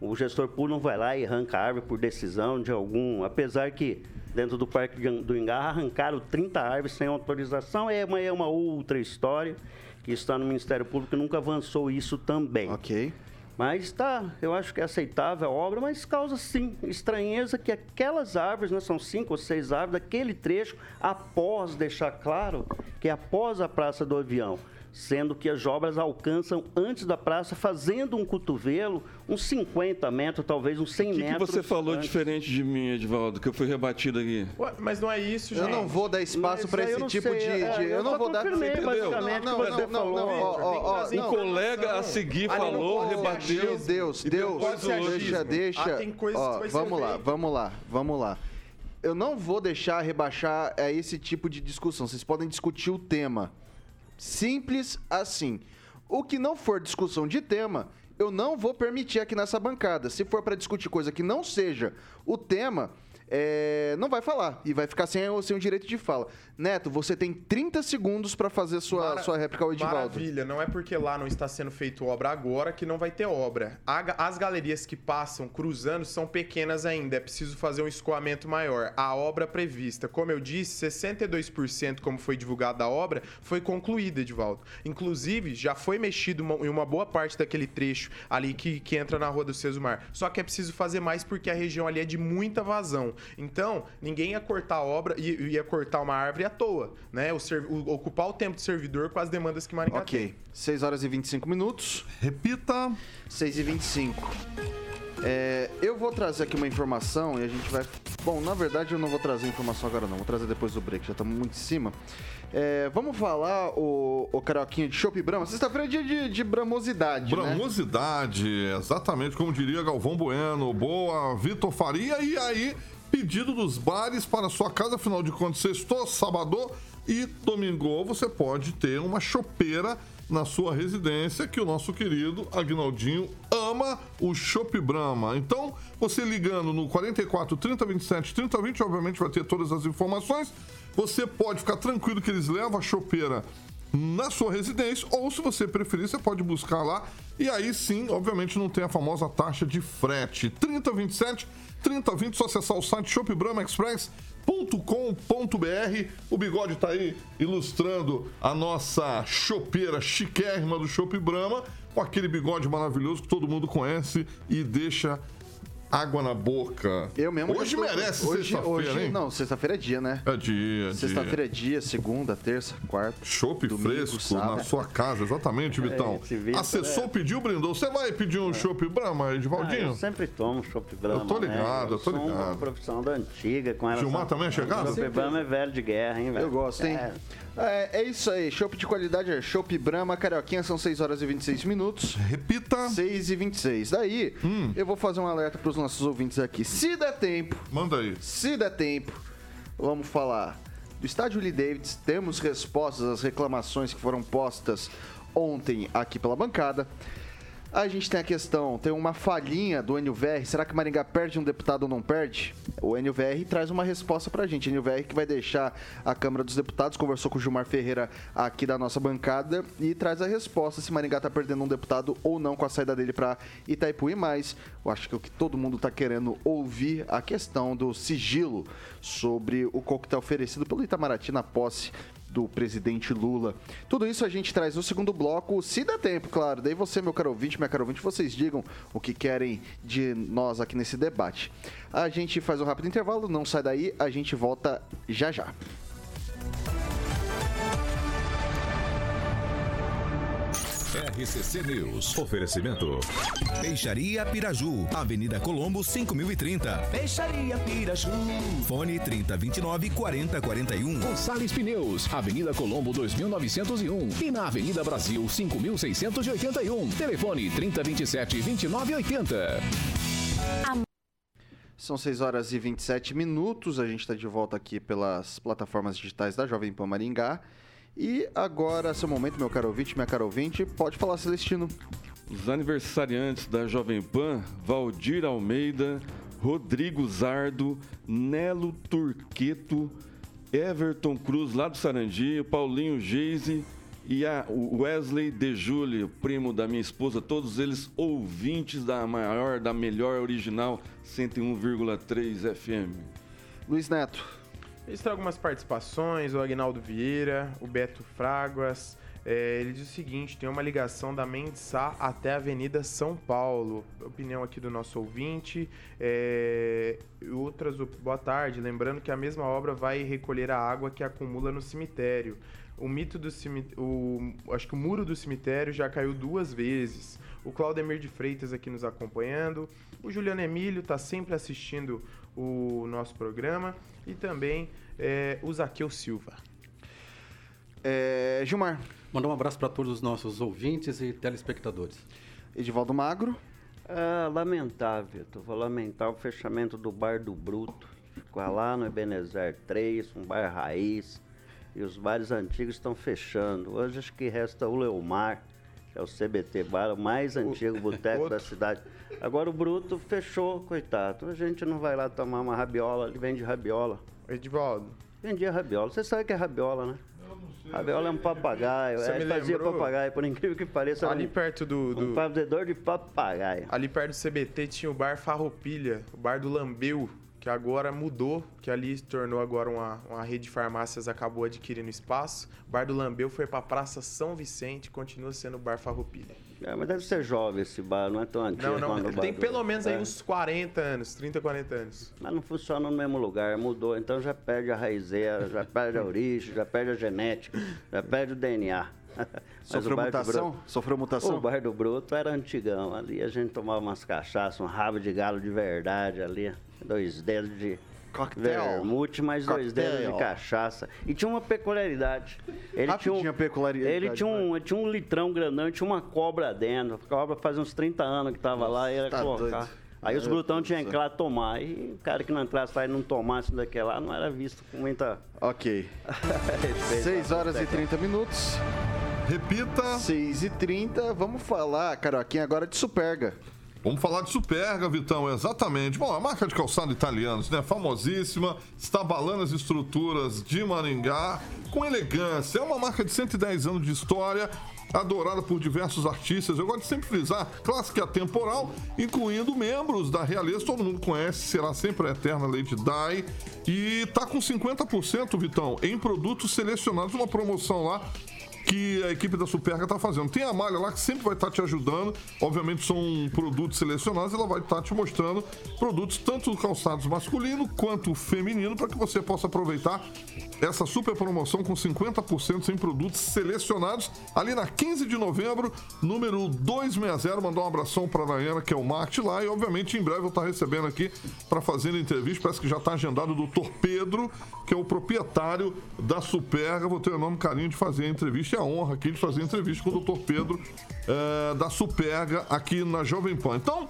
[SPEAKER 2] O gestor público não vai lá e arranca a árvore por decisão de algum. Apesar que dentro do Parque do Ingá arrancaram 30 árvores sem autorização. É uma, é uma outra história que está no Ministério Público e nunca avançou isso também.
[SPEAKER 1] Ok.
[SPEAKER 2] Mas está, eu acho que é aceitável a obra, mas causa sim estranheza que aquelas árvores, né, são cinco ou seis árvores, daquele trecho, após deixar claro que é após a Praça do Avião, sendo que as obras alcançam antes da praça, fazendo um cotovelo, uns 50 metros, talvez uns 100
[SPEAKER 4] que
[SPEAKER 2] metros.
[SPEAKER 4] O que você falou antes. diferente de mim, Edvaldo, que eu fui rebatido aqui?
[SPEAKER 7] Ué, mas não é isso, gente.
[SPEAKER 1] Eu não vou dar espaço para esse tipo sei, de, é, de... eu, não vou dar...
[SPEAKER 2] Basicamente não, não, não, não,
[SPEAKER 4] não, Um colega a seguir falou, rebateu.
[SPEAKER 1] Meu Deus, Deus, deixa, deixa. Ah, vamos lá, vamos lá, vamos lá eu não vou deixar rebaixar é, esse tipo de discussão. Vocês podem discutir o tema. Simples assim. O que não for discussão de tema, eu não vou permitir aqui nessa bancada. Se for para discutir coisa que não seja o tema, é, não vai falar e vai ficar sem, sem o direito de fala. Neto, você tem 30 segundos para fazer sua, Mara... sua réplica ao Edivaldo.
[SPEAKER 7] Maravilha, não é porque lá não está sendo feito obra agora que não vai ter obra. As galerias que passam cruzando são pequenas ainda, é preciso fazer um escoamento maior. A obra prevista, como eu disse, 62% como foi divulgada a obra, foi concluída, Edivaldo. Inclusive, já foi mexido em uma boa parte daquele trecho ali que, que entra na Rua do Sesumar. Só que é preciso fazer mais porque a região ali é de muita vazão. Então, ninguém ia cortar a obra, ia, ia cortar uma árvore à toa, né? O, o, ocupar o tempo do servidor com as demandas que Maringá
[SPEAKER 1] Ok.
[SPEAKER 7] tem.
[SPEAKER 1] 6 horas e 25 minutos.
[SPEAKER 5] Repita.
[SPEAKER 1] 6 e 25. É, eu vou trazer aqui uma informação e a gente vai. Bom, na verdade eu não vou trazer informação agora, não. Vou trazer depois do break, já estamos muito em cima. É, vamos falar, o, o Carioquinho, de Chopp Brahma. Sexta-feira é dia de, de bramosidade.
[SPEAKER 5] Né? Bramosidade, né? exatamente como diria Galvão Bueno. Boa, Vitor Faria. E aí, pedido dos bares para sua casa, afinal de contas, sextou, sábado e domingo você pode ter uma chopeira na sua residência, que o nosso querido Agnaldinho ama o Chopp Brahma. Então, você ligando no 44 30 27 30 20, obviamente vai ter todas as informações. Você pode ficar tranquilo que eles levam a chopeira na sua residência, ou se você preferir, você pode buscar lá. E aí sim, obviamente, não tem a famosa taxa de frete. 3027 3020, só acessar o site shopbramaexpress.com.br. O Bigode está aí ilustrando a nossa chopeira chiquérrima do Shop Brahma, com aquele bigode maravilhoso que todo mundo conhece e deixa água na boca.
[SPEAKER 1] Eu mesmo.
[SPEAKER 5] Hoje merece sexta-feira, hein?
[SPEAKER 1] Não, sexta-feira é dia, né?
[SPEAKER 5] É dia.
[SPEAKER 1] Sexta-feira é dia, segunda, terça, quarta.
[SPEAKER 5] Chopp fresco sábado. na sua casa, exatamente, é, Vitão. É, Acessou, é. pediu, brindou. Você vai pedir um é. chopp Brahma, Edivaldinho? Ah, eu
[SPEAKER 2] sempre tomo chopp Brahma.
[SPEAKER 5] Eu tô ligado, né? eu, eu tô ligado.
[SPEAKER 2] uma profissão da antiga com ela.
[SPEAKER 5] Gilmar também é chegado?
[SPEAKER 2] Chopp Brahma é velho de guerra, hein, velho?
[SPEAKER 1] Eu gosto, hein? É. É, é isso aí, chopp de qualidade é chopp Brahma, Carioquinha, são 6 horas e 26 minutos.
[SPEAKER 5] Repita.
[SPEAKER 1] 6 e 26. Daí, hum. eu vou fazer um alerta para os nossos ouvintes aqui. Se der tempo.
[SPEAKER 5] Manda aí.
[SPEAKER 1] Se der tempo, vamos falar do estádio Lee Davids. Temos respostas às reclamações que foram postas ontem aqui pela bancada. A gente tem a questão, tem uma falhinha do NVR. Será que Maringá perde um deputado ou não perde? O NVR traz uma resposta pra gente. O NVR que vai deixar a Câmara dos Deputados, conversou com o Gilmar Ferreira aqui da nossa bancada e traz a resposta se Maringá tá perdendo um deputado ou não com a saída dele para Itaipu. E mais, eu acho que o que todo mundo tá querendo ouvir a questão do sigilo sobre o coquetel oferecido pelo Itamaraty na posse do presidente Lula. Tudo isso a gente traz no segundo bloco, se der tempo, claro. Daí você, meu caro ouvinte, minha caro ouvinte, vocês digam o que querem de nós aqui nesse debate. A gente faz um rápido intervalo, não sai daí, a gente volta já já.
[SPEAKER 6] RCC News. Oferecimento. Peixaria Piraju. Avenida Colombo, 5030.
[SPEAKER 8] Peixaria Piraju.
[SPEAKER 6] Fone 3029 4041.
[SPEAKER 8] Gonçalves Pneus. Avenida Colombo, 2901. E na Avenida Brasil, 5681. Telefone 3027 2980.
[SPEAKER 1] São 6 horas e 27 minutos. A gente está de volta aqui pelas plataformas digitais da Jovem Pan Maringá. E agora, seu momento, meu caro ouvinte, minha caro ouvinte, pode falar, Celestino.
[SPEAKER 4] Os aniversariantes da Jovem Pan, Valdir Almeida, Rodrigo Zardo, Nelo Turqueto, Everton Cruz, lá do Sarandi, Paulinho Geise e a Wesley De Júlio, primo da minha esposa, todos eles ouvintes da maior, da melhor original 101,3 FM.
[SPEAKER 1] Luiz Neto.
[SPEAKER 7] Eles têm algumas participações, o Agnaldo Vieira, o Beto Fraguas. É, ele diz o seguinte: tem uma ligação da Mendesá até a Avenida São Paulo. Opinião aqui do nosso ouvinte. É, outras, boa tarde. Lembrando que a mesma obra vai recolher a água que acumula no cemitério. O mito do cemitério. Acho que o muro do cemitério já caiu duas vezes. O Claudemir de Freitas aqui nos acompanhando. O Juliano Emílio está sempre assistindo o nosso programa e também é, o Zaqueu Silva.
[SPEAKER 1] É, Gilmar.
[SPEAKER 3] Mandar um abraço para todos os nossos ouvintes e telespectadores.
[SPEAKER 1] Edivaldo Magro.
[SPEAKER 2] É, lamentável, tu vou lamentar o fechamento do Bar do Bruto. Ficou lá no Ebenezer 3, um bar raiz. E os bares antigos estão fechando. Hoje acho que resta o Leomar, que é o CBT Bar, o mais antigo <laughs> boteco da cidade. Agora o Bruto fechou, coitado. A gente não vai lá tomar uma rabiola, ele vende rabiola.
[SPEAKER 7] Edivaldo.
[SPEAKER 2] Vendia rabiola. Você sabe que é rabiola, né? Rabiola é um papagaio. Você é, fazia lembrou... papagaio, por incrível que pareça.
[SPEAKER 7] Ali um, perto do, do.
[SPEAKER 2] Um fazedor de papagaio.
[SPEAKER 7] Ali perto do CBT tinha o bar Farroupilha, o bar do Lambeu que agora mudou, que ali se tornou agora uma, uma rede de farmácias, acabou adquirindo espaço. O bar do Lambeu foi para a Praça São Vicente, continua sendo o bar Farroupilha.
[SPEAKER 2] É, mas deve ser jovem esse bar, não é tão antigo.
[SPEAKER 7] Não, não, tem pelo menos aí é. uns 40 anos, 30, 40 anos.
[SPEAKER 2] Mas não funciona no mesmo lugar, mudou, então já perde a raizeira, já perde a origem, já perde a genética, já perde o DNA. <laughs>
[SPEAKER 1] Sofreu mutação? Bruto, Sofreu mutação?
[SPEAKER 2] O bar do Bruto era antigão. Ali a gente tomava umas cachaças, um rabo de galo de verdade ali. Dois dedos de Coquetel. Vermute, mais dois dedos de cachaça. E tinha uma peculiaridade. Ele tinha, um, peculiaridade, ele tinha um, ele tinha um litrão grandão, tinha uma cobra dentro. A cobra fazia uns 30 anos que tava Nossa, lá e era tá colocar. Doido. Aí os brutão tinham que ir lá tomar. E o cara que não entrasse lá e não tomasse daquele lá não era visto com muita. <laughs>
[SPEAKER 1] Ok. 6 horas e 30 minutos.
[SPEAKER 5] Repita.
[SPEAKER 1] 6 e 30 Vamos falar, Caroquinha, agora de Superga.
[SPEAKER 5] Vamos falar de Superga, Vitão, exatamente. Bom, a marca de calçado italianos, né? Famosíssima, está abalando as estruturas de Maringá com elegância. É uma marca de 110 anos de história, adorada por diversos artistas. Eu gosto de sempre frisar, clássica atemporal, incluindo membros da realeza, todo mundo conhece, será sempre a eterna Lady Di. E tá com 50%, Vitão, em produtos selecionados, uma promoção lá que a equipe da Superga está fazendo. Tem a malha lá que sempre vai estar tá te ajudando. Obviamente são produtos selecionados, ela vai estar tá te mostrando produtos tanto calçados masculino quanto feminino para que você possa aproveitar essa super promoção com 50% em produtos selecionados ali na 15 de novembro, número 260. Mandar um abração para a Nayana, que é o marketing lá, e obviamente em breve eu estar tá recebendo aqui para fazer entrevista. Parece que já está agendado o doutor Pedro, que é o proprietário da Superga. Vou ter o nome carinho de fazer a entrevista a honra aqui de fazer entrevista com o doutor Pedro é, da Superga aqui na Jovem Pan. Então,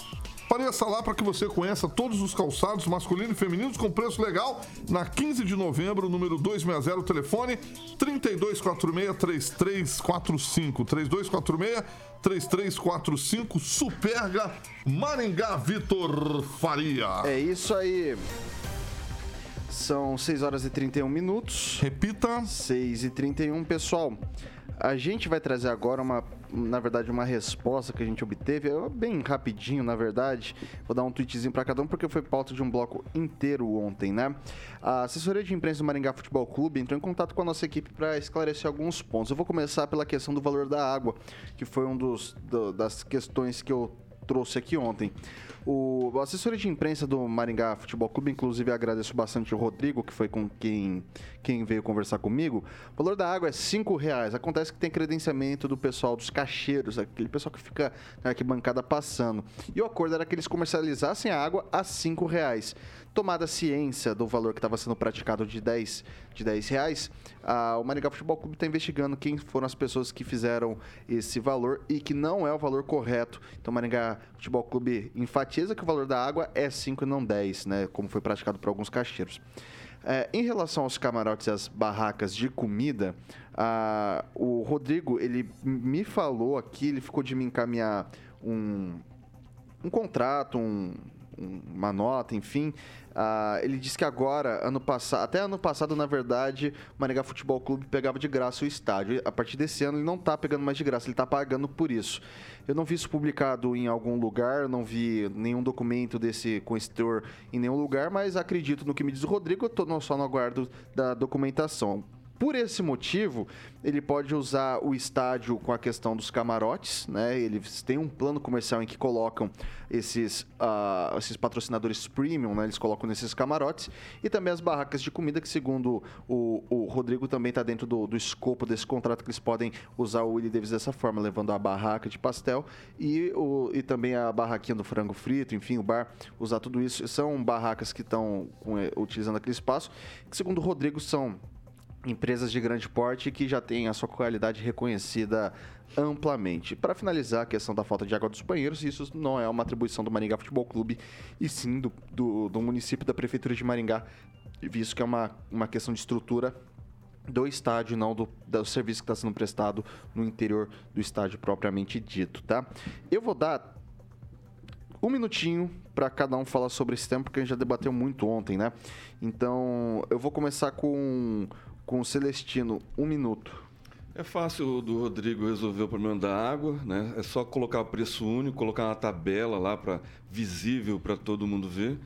[SPEAKER 5] Apareça lá para que você conheça todos os calçados masculinos e femininos com preço legal na 15 de novembro, número 260, telefone 3246-3345. 3246-3345, Superga Maringá Vitor Faria.
[SPEAKER 1] É isso aí. São 6 horas e 31 minutos.
[SPEAKER 5] Repita.
[SPEAKER 1] 6 e 31, pessoal. A gente vai trazer agora uma, na verdade, uma resposta que a gente obteve, é bem rapidinho, na verdade. Vou dar um tweetzinho para cada um porque foi pauta de um bloco inteiro ontem, né? A assessoria de imprensa do Maringá Futebol Clube entrou em contato com a nossa equipe para esclarecer alguns pontos. Eu vou começar pela questão do valor da água, que foi um dos do, das questões que eu trouxe aqui ontem. O assessor de imprensa do Maringá Futebol Clube, inclusive agradeço bastante o Rodrigo, que foi com quem, quem veio conversar comigo. O valor da água é cinco reais. Acontece que tem credenciamento do pessoal dos cacheiros, aquele pessoal que fica na arquibancada passando. E o acordo era que eles comercializassem a água a cinco reais tomada ciência do valor que estava sendo praticado de 10, de 10 reais, a, o Maringá Futebol Clube está investigando quem foram as pessoas que fizeram esse valor e que não é o valor correto. Então, o Maringá Futebol Clube enfatiza que o valor da água é 5 e não 10, né, como foi praticado por alguns caixeiros. É, em relação aos camarotes e às barracas de comida, a, o Rodrigo ele me falou aqui, ele ficou de me encaminhar um, um contrato, um, uma nota, enfim, Uh, ele disse que agora, ano passado, até ano passado, na verdade, o Maringá Futebol Clube pegava de graça o estádio. A partir desse ano, ele não está pegando mais de graça, ele está pagando por isso. Eu não vi isso publicado em algum lugar, não vi nenhum documento desse com esse teor em nenhum lugar, mas acredito no que me diz o Rodrigo, eu estou só no aguardo da documentação. Por esse motivo, ele pode usar o estádio com a questão dos camarotes, né? Eles têm um plano comercial em que colocam esses, uh, esses patrocinadores premium, né? Eles colocam nesses camarotes e também as barracas de comida, que segundo o, o Rodrigo também está dentro do, do, escopo desse contrato que eles podem usar o Willie Davis dessa forma, levando a barraca de pastel e, o, e também a barraquinha do frango frito, enfim, o bar, usar tudo isso. São barracas que estão utilizando aquele espaço, que segundo o Rodrigo são empresas de grande porte que já têm a sua qualidade reconhecida amplamente. Para finalizar a questão da falta de água dos banheiros, isso não é uma atribuição do Maringá Futebol Clube, e sim do, do, do município da Prefeitura de Maringá, visto que é uma, uma questão de estrutura do estádio, não do, do serviço que está sendo prestado no interior do estádio propriamente dito, tá? Eu vou dar um minutinho para cada um falar sobre esse tema, porque a gente já debateu muito ontem, né? Então, eu vou começar com com o Celestino, um minuto.
[SPEAKER 4] É fácil do Rodrigo resolver o problema da água, né? É só colocar o preço único, colocar uma tabela lá para visível para todo mundo ver.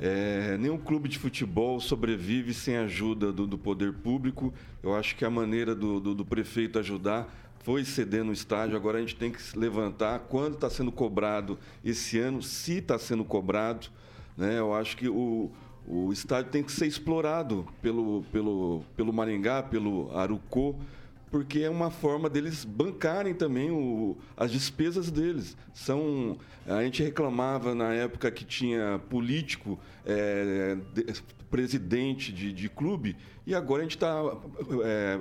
[SPEAKER 4] É, nenhum clube de futebol sobrevive sem ajuda do, do poder público. Eu acho que a maneira do, do, do prefeito ajudar foi ceder no estádio. Agora a gente tem que levantar quando está sendo cobrado esse ano, se está sendo cobrado. Né? Eu acho que o, o estádio tem que ser explorado pelo, pelo, pelo Maringá, pelo Arucô, porque é uma forma deles bancarem também o, as despesas deles. São, a gente reclamava na época que tinha político, é, de, presidente de, de, clube, e agora a gente está é,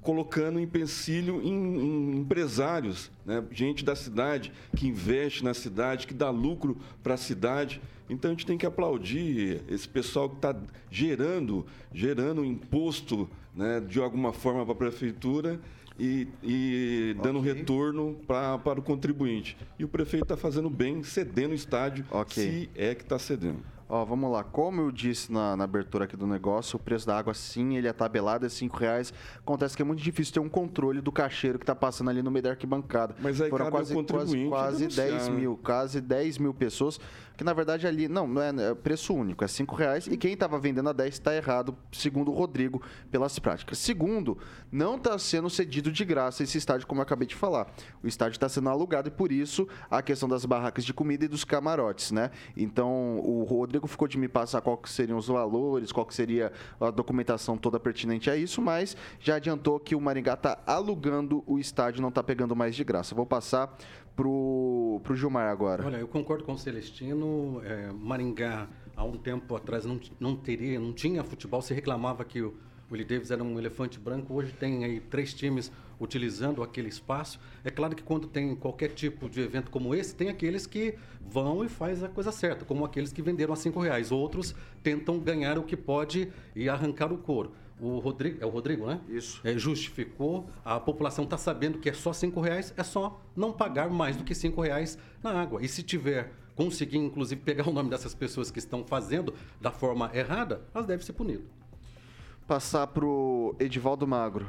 [SPEAKER 4] colocando empecilho em, em empresários, né? gente da cidade que investe na cidade, que dá lucro para a cidade. Então a gente tem que aplaudir esse pessoal que está gerando, gerando imposto né, de alguma forma para a prefeitura e, e dando okay. retorno pra, para o contribuinte. E o prefeito está fazendo bem, cedendo o estádio, okay. se é que está cedendo.
[SPEAKER 1] Ó, vamos lá. Como eu disse na, na, abertura aqui do negócio, o preço da água, sim, ele é tabelado, é cinco reais. Acontece que é muito difícil ter um controle do cacheiro que está passando ali no meio da arquibancada.
[SPEAKER 4] Mas aí
[SPEAKER 1] Foram quase, quase, quase 10 né? mil, quase 10 mil pessoas que na verdade ali, não, não é, é preço único, é 5 reais e quem estava vendendo a 10 está errado, segundo o Rodrigo, pelas práticas. Segundo, não está sendo cedido de graça esse estádio, como eu acabei de falar. O estádio está sendo alugado e por isso a questão das barracas de comida e dos camarotes, né? Então o Rodrigo ficou de me passar qual que seriam os valores, qual que seria a documentação toda pertinente a isso, mas já adiantou que o Maringá está alugando o estádio, não está pegando mais de graça. Vou passar pro, pro Gilmar agora.
[SPEAKER 3] Olha, eu concordo com o Celestino. É, Maringá, há um tempo atrás, não, não teria, não tinha futebol. Se reclamava que o Willie Davis era um elefante branco. Hoje tem aí três times utilizando aquele espaço. É claro que quando tem qualquer tipo de evento como esse, tem aqueles que vão e faz a coisa certa, como aqueles que venderam a cinco reais. Outros tentam ganhar o que pode e arrancar o couro o Rodrigo, é o Rodrigo, né?
[SPEAKER 1] Isso.
[SPEAKER 3] É, justificou, a população está sabendo que é só cinco reais, é só não pagar mais do que cinco reais na água. E se tiver conseguir, inclusive, pegar o nome dessas pessoas que estão fazendo da forma errada, elas devem ser punidas.
[SPEAKER 1] Passar para o Edivaldo Magro.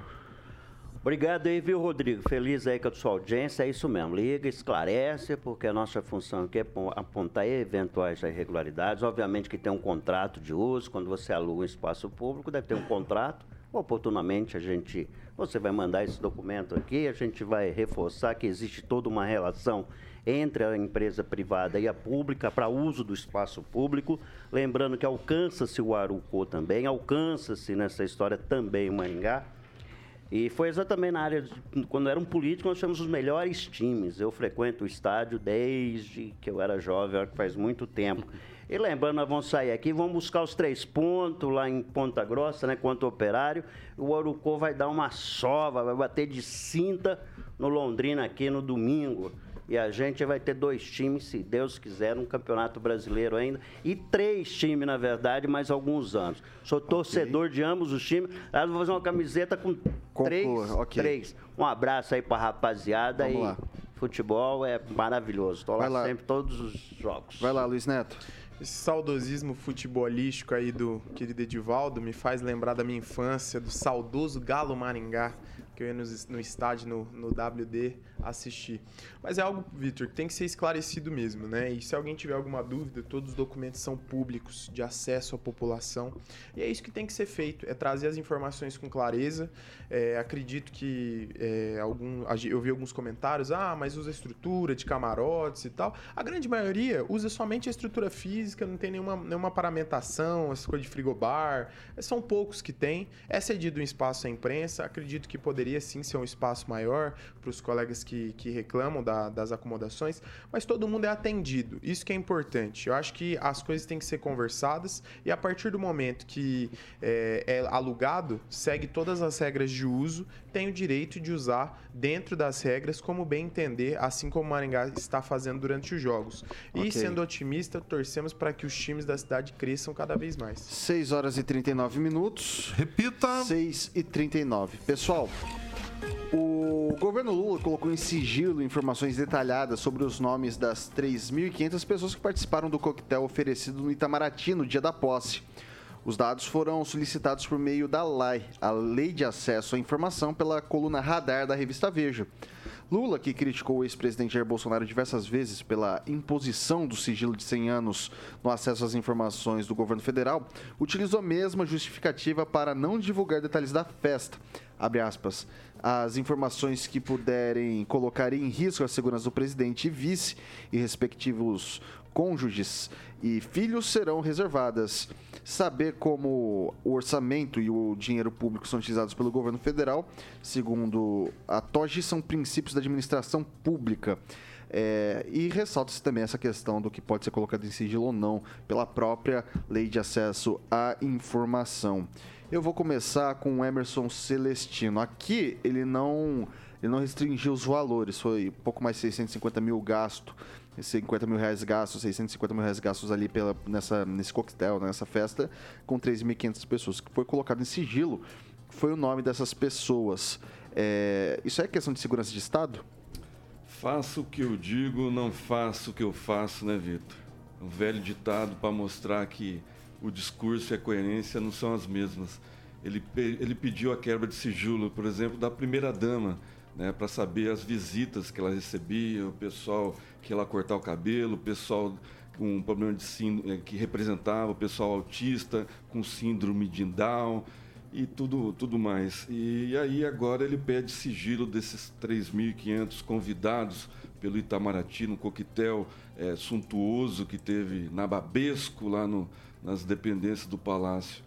[SPEAKER 2] Obrigado aí, viu, Rodrigo? Feliz aí com a sua audiência. É isso mesmo. Liga, esclarece, porque a nossa função aqui é apontar eventuais irregularidades. Obviamente que tem um contrato de uso. Quando você aluga um espaço público, deve ter um contrato. Oportunamente a gente. Você vai mandar esse documento aqui, a gente vai reforçar que existe toda uma relação entre a empresa privada e a pública para uso do espaço público. Lembrando que alcança-se o Arucô também, alcança-se nessa história também o Maringá. E foi exatamente na área, de, quando era um político, nós tínhamos os melhores times. Eu frequento o estádio desde que eu era jovem, que faz muito tempo. E lembrando, nós vamos sair aqui, vamos buscar os três pontos lá em Ponta Grossa, né, quanto operário. O Orucô vai dar uma sova, vai bater de cinta no Londrina aqui no domingo. E a gente vai ter dois times, se Deus quiser, um campeonato brasileiro ainda. E três times, na verdade, mais alguns anos. Sou torcedor okay. de ambos os times. Aliás, vou fazer uma camiseta com Conclua. três. Okay. Três. Um abraço aí pra rapaziada. Vamos e lá. futebol é maravilhoso. Estou lá, lá sempre, todos os jogos.
[SPEAKER 1] Vai lá, Luiz Neto.
[SPEAKER 7] Esse saudosismo futebolístico aí do querido Edivaldo me faz lembrar da minha infância, do saudoso Galo Maringá que eu ia no, no estádio, no, no WD, assistir. Mas é algo, Vitor, que tem que ser esclarecido mesmo, né? E se alguém tiver alguma dúvida, todos os documentos são públicos, de acesso à população. E é isso que tem que ser feito, é trazer as informações com clareza. É, acredito que é, algum, eu vi alguns comentários, ah, mas usa estrutura de camarotes e tal. A grande maioria usa somente a estrutura física, não tem nenhuma, nenhuma paramentação, essa coisa de frigobar. São poucos que tem. É cedido um espaço à imprensa, acredito que poderia sim ser um espaço maior para os colegas que, que reclamam da, das acomodações, mas todo mundo é atendido. Isso que é importante. Eu acho que as coisas têm que ser conversadas e a partir do momento que é, é alugado, segue todas as regras de uso, tem o direito de usar dentro das regras como bem entender, assim como o Maringá está fazendo durante os jogos. E okay. sendo otimista, torcemos para que os times da cidade cresçam cada vez mais.
[SPEAKER 1] 6 horas e 39 minutos.
[SPEAKER 5] Repita.
[SPEAKER 1] 6 e 39. Pessoal, o governo Lula colocou em sigilo informações detalhadas sobre os nomes das 3.500 pessoas que participaram do coquetel oferecido no Itamaraty no dia da posse. Os dados foram solicitados por meio da LAI, a Lei de Acesso à Informação, pela coluna Radar da revista Veja. Lula, que criticou o ex-presidente Jair Bolsonaro diversas vezes pela imposição do sigilo de 100 anos no acesso às informações do governo federal, utilizou a mesma justificativa para não divulgar detalhes da festa. aspas, as informações que puderem colocar em risco a segurança do presidente e vice e respectivos cônjuges e filhos serão reservadas. Saber como o orçamento e o dinheiro público são utilizados pelo governo federal, segundo a TOG, são princípios da administração pública. É, e ressalta-se também essa questão do que pode ser colocado em sigilo ou não pela própria lei de acesso à informação. Eu vou começar com o Emerson Celestino. Aqui ele não, ele não restringiu os valores, foi pouco mais de 650 mil gasto 50 mil reais gastos, 650 mil reais gastos ali pela, nessa, nesse coquetel, nessa festa, com 3.500 pessoas. que foi colocado em sigilo foi o nome dessas pessoas. É, isso é questão de segurança de Estado?
[SPEAKER 4] Faço o que eu digo, não faço o que eu faço, né, Vitor? Um velho ditado para mostrar que o discurso e a coerência não são as mesmas. Ele, ele pediu a quebra de sigilo, por exemplo, da primeira-dama, né, para saber as visitas que ela recebia, o pessoal que ia lá cortar o cabelo, o pessoal com problema de síndrome, eh, que representava o pessoal autista com síndrome de Down e tudo, tudo mais. E aí agora ele pede sigilo desses 3.500 convidados pelo Itamaraty no coquetel é, suntuoso que teve na Babesco, lá no, nas dependências do Palácio.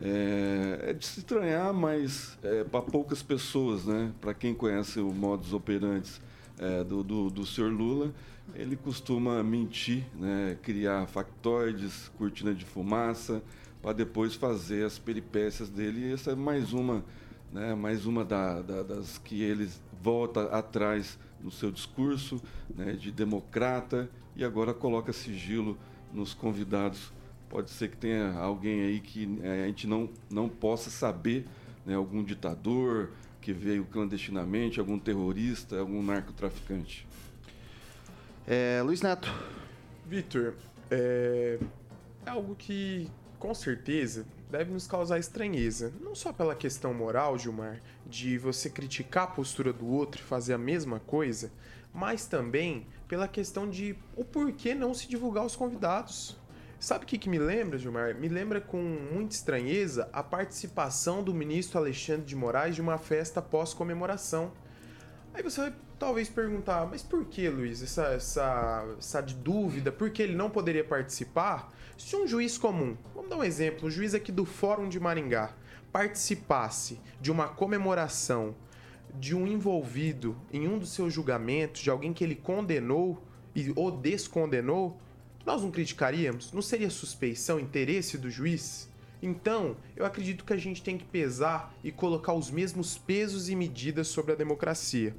[SPEAKER 4] É, é de se estranhar, mas é, para poucas pessoas, né? para quem conhece o modus operandi é, do, do, do senhor Lula, ele costuma mentir, né? criar factoides, cortina de fumaça, para depois fazer as peripécias dele. E essa é mais uma, né? mais uma da, da, das que ele volta atrás no seu discurso né? de democrata e agora coloca sigilo nos convidados. Pode ser que tenha alguém aí que é, a gente não, não possa saber, né? algum ditador que veio clandestinamente, algum terrorista, algum narcotraficante.
[SPEAKER 1] É, Luiz Neto.
[SPEAKER 7] Vitor, é, é algo que com certeza deve nos causar estranheza. Não só pela questão moral, Gilmar, de você criticar a postura do outro e fazer a mesma coisa, mas também pela questão de o porquê não se divulgar os convidados. Sabe o que, que me lembra, Gilmar? Me lembra com muita estranheza a participação do ministro Alexandre de Moraes de uma festa pós-comemoração. Aí você vai talvez perguntar, mas por que, Luiz, essa, essa, essa dúvida? Por que ele não poderia participar? Se um juiz comum, vamos dar um exemplo, um juiz aqui do Fórum de Maringá, participasse de uma comemoração de um envolvido em um dos seus julgamentos, de alguém que ele condenou e ou descondenou, nós não criticaríamos? Não seria suspeição, interesse do juiz? Então, eu acredito que a gente tem que pesar e colocar os mesmos pesos e medidas sobre a democracia.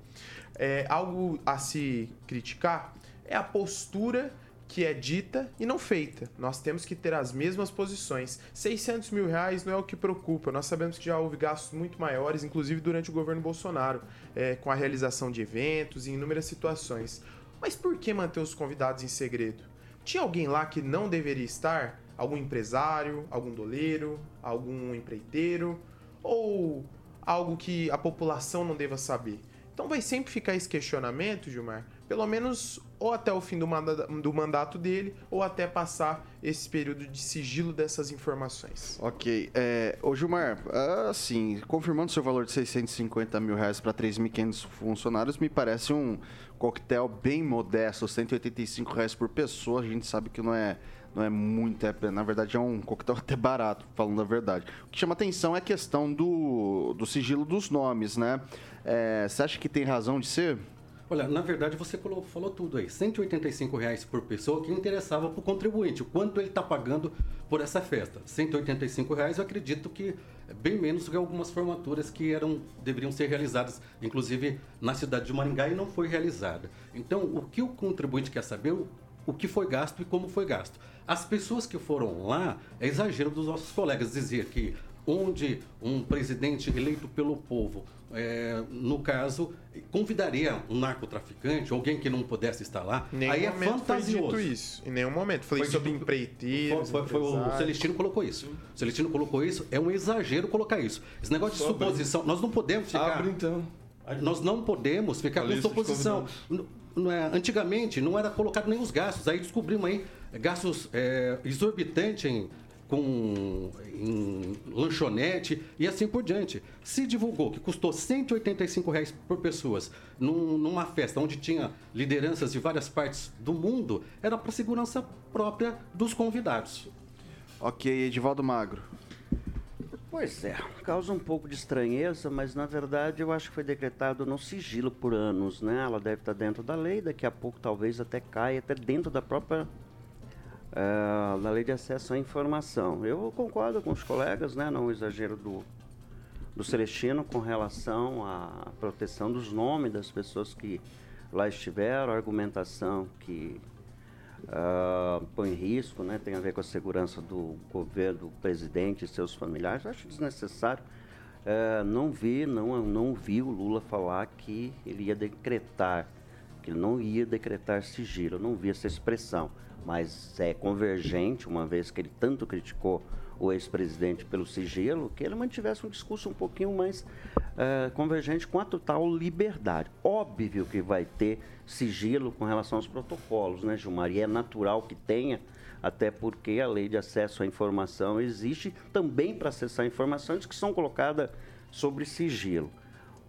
[SPEAKER 7] É, algo a se criticar é a postura que é dita e não feita. Nós temos que ter as mesmas posições. 600 mil reais não é o que preocupa. Nós sabemos que já houve gastos muito maiores, inclusive durante o governo Bolsonaro, é, com a realização de eventos e inúmeras situações. Mas por que manter os convidados em segredo? Tinha alguém lá que não deveria estar? algum empresário, algum doleiro, algum empreiteiro ou algo que a população não deva saber. Então vai sempre ficar esse questionamento, Gilmar, pelo menos ou até o fim do, manda do mandato dele, ou até passar esse período de sigilo dessas informações.
[SPEAKER 1] Ok. É, ô Gilmar, assim, confirmando seu valor de 650 mil reais para 3.500 funcionários, me parece um coquetel bem modesto, 185 reais por pessoa. A gente sabe que não é não é muito, é, na verdade é um coquetel <laughs> até barato, falando a verdade. O que chama atenção é a questão do, do sigilo dos nomes, né? É, você acha que tem razão de ser?
[SPEAKER 3] Olha, na verdade você falou, falou tudo aí. 185 reais por pessoa que interessava para o contribuinte. O quanto ele está pagando por essa festa. 185 reais eu acredito que é bem menos que algumas formaturas que eram, deveriam ser realizadas, inclusive na cidade de Maringá e não foi realizada. Então, o que o contribuinte quer saber, o, o que foi gasto e como foi gasto. As pessoas que foram lá, é exagero dos nossos colegas dizer que onde um presidente eleito pelo povo, é, no caso, convidaria um narcotraficante, alguém que não pudesse estar lá,
[SPEAKER 7] nenhum aí é fantasioso. Foi dito isso. Em nenhum momento. Falei foi sobre empreiteiros.
[SPEAKER 3] Foi, foi, foi, o Celestino colocou isso. O Celestino colocou isso. É um exagero colocar isso. Esse negócio de suposição, nós não podemos ficar.
[SPEAKER 4] Abre então.
[SPEAKER 3] Nós não podemos ficar com suposição. Não é, antigamente não era colocado nem os gastos. Aí descobrimos aí gastos é, exorbitantes em com em lanchonete e assim por diante. Se divulgou que custou 185 reais por pessoas num, numa festa onde tinha lideranças de várias partes do mundo, era para segurança própria dos convidados.
[SPEAKER 1] Ok, Edivaldo Magro.
[SPEAKER 2] Pois é, causa um pouco de estranheza, mas na verdade eu acho que foi decretado no sigilo por anos, né? Ela deve estar dentro da lei, daqui a pouco talvez até caia, até dentro da própria uh, da lei de acesso à informação. Eu concordo com os colegas, né? Não exagero do, do Celestino com relação à proteção dos nomes das pessoas que lá estiveram, a argumentação que uh, põe em risco, né? tem a ver com a segurança do governo, do presidente e seus familiares. Acho desnecessário. Uh, não vi, não, não vi o Lula falar que ele ia decretar, que ele não ia decretar sigilo. Não vi essa expressão, mas é convergente, uma vez que ele tanto criticou o ex-presidente pelo sigilo, que ele mantivesse um discurso um pouquinho mais uh, convergente com a total liberdade. Óbvio que vai ter sigilo com relação aos protocolos, né, Gilmar? E é natural que tenha, até porque a lei de acesso à informação existe também para acessar informações que são colocadas sobre sigilo.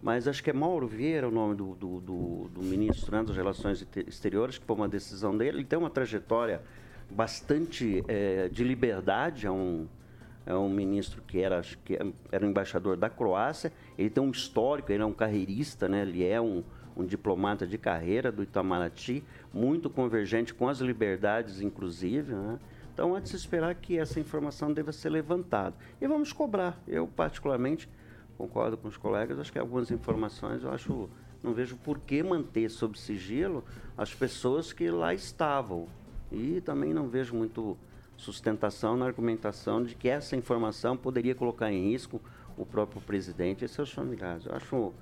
[SPEAKER 2] Mas acho que é Mauro Vieira o nome do, do, do, do ministro né, das Relações Exteriores, que foi uma decisão dele. Ele tem uma trajetória bastante é, de liberdade, é um, é um ministro que era, acho que era embaixador da Croácia, ele tem um histórico, ele é um carreirista, né? ele é um, um diplomata de carreira do Itamaraty, muito convergente com as liberdades, inclusive. Né? Então, é de se esperar que essa informação deva ser levantada. E vamos cobrar. Eu, particularmente, concordo com os colegas, acho que algumas informações eu acho. Não vejo por que manter sob sigilo as pessoas que lá estavam. E também não vejo muito sustentação na argumentação de que essa informação poderia colocar em risco o próprio presidente e seus familiares. Eu acho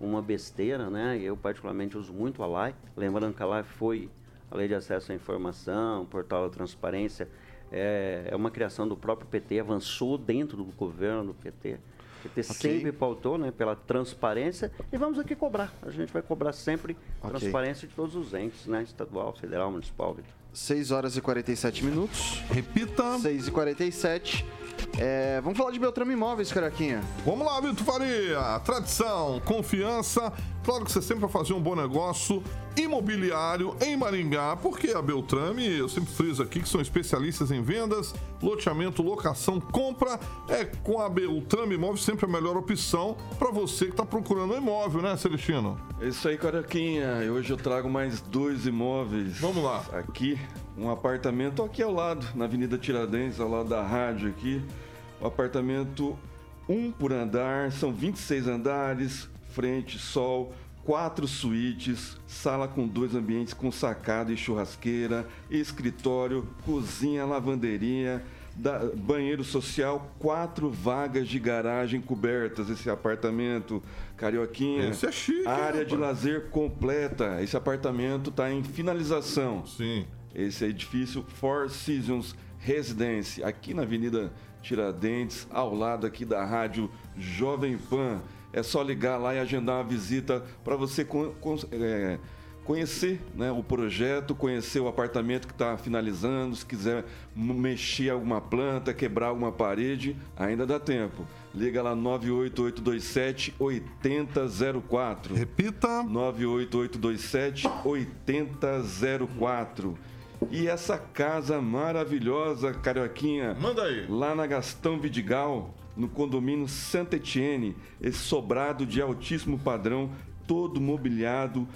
[SPEAKER 2] uma besteira, né? Eu particularmente uso muito a LAI, lembrando que a LAI foi a Lei de Acesso à Informação, Portal da Transparência, é, é uma criação do próprio PT, avançou dentro do governo do PT. O PT okay. sempre pautou né, pela transparência e vamos aqui cobrar. A gente vai cobrar sempre okay. transparência de todos os entes, né? Estadual, federal, municipal, Vitor.
[SPEAKER 1] 6 horas e 47 minutos.
[SPEAKER 5] Repita.
[SPEAKER 1] 6 e 47. É, vamos falar de Beltrame Imóveis, Caraquinha.
[SPEAKER 5] Vamos lá, Vitor Faria. Tradição, confiança. Claro que você sempre vai fazer um bom negócio imobiliário em Maringá, porque a Beltrame, eu sempre friso aqui que são especialistas em vendas, loteamento, locação, compra. É com a Beltrame Imóveis sempre a melhor opção para você que está procurando um imóvel, né, Celestino?
[SPEAKER 4] É isso aí, Caraquinha. Hoje eu trago mais dois imóveis.
[SPEAKER 5] Vamos lá.
[SPEAKER 4] Aqui um apartamento aqui ao lado, na Avenida Tiradentes, ao lado da rádio aqui. O apartamento um por andar, são 26 andares, frente, sol, quatro suítes, sala com dois ambientes com sacada e churrasqueira, escritório, cozinha, lavanderia, da, banheiro social, quatro vagas de garagem cobertas. Esse apartamento, Carioquinha.
[SPEAKER 5] Esse é chique.
[SPEAKER 4] Área de lazer completa. Esse apartamento está em finalização.
[SPEAKER 5] Sim
[SPEAKER 4] esse edifício Four Seasons Residence, aqui na Avenida Tiradentes, ao lado aqui da rádio Jovem Pan. É só ligar lá e agendar uma visita para você con con é, conhecer né, o projeto, conhecer o apartamento que está finalizando. Se quiser mexer alguma planta, quebrar alguma parede, ainda dá tempo. Liga lá 98827 8004.
[SPEAKER 5] Repita:
[SPEAKER 4] 98827 8004. E essa casa maravilhosa, Carioquinha.
[SPEAKER 5] Manda aí.
[SPEAKER 4] Lá na Gastão Vidigal, no condomínio Santa Etienne, esse sobrado de altíssimo padrão, todo mobiliado,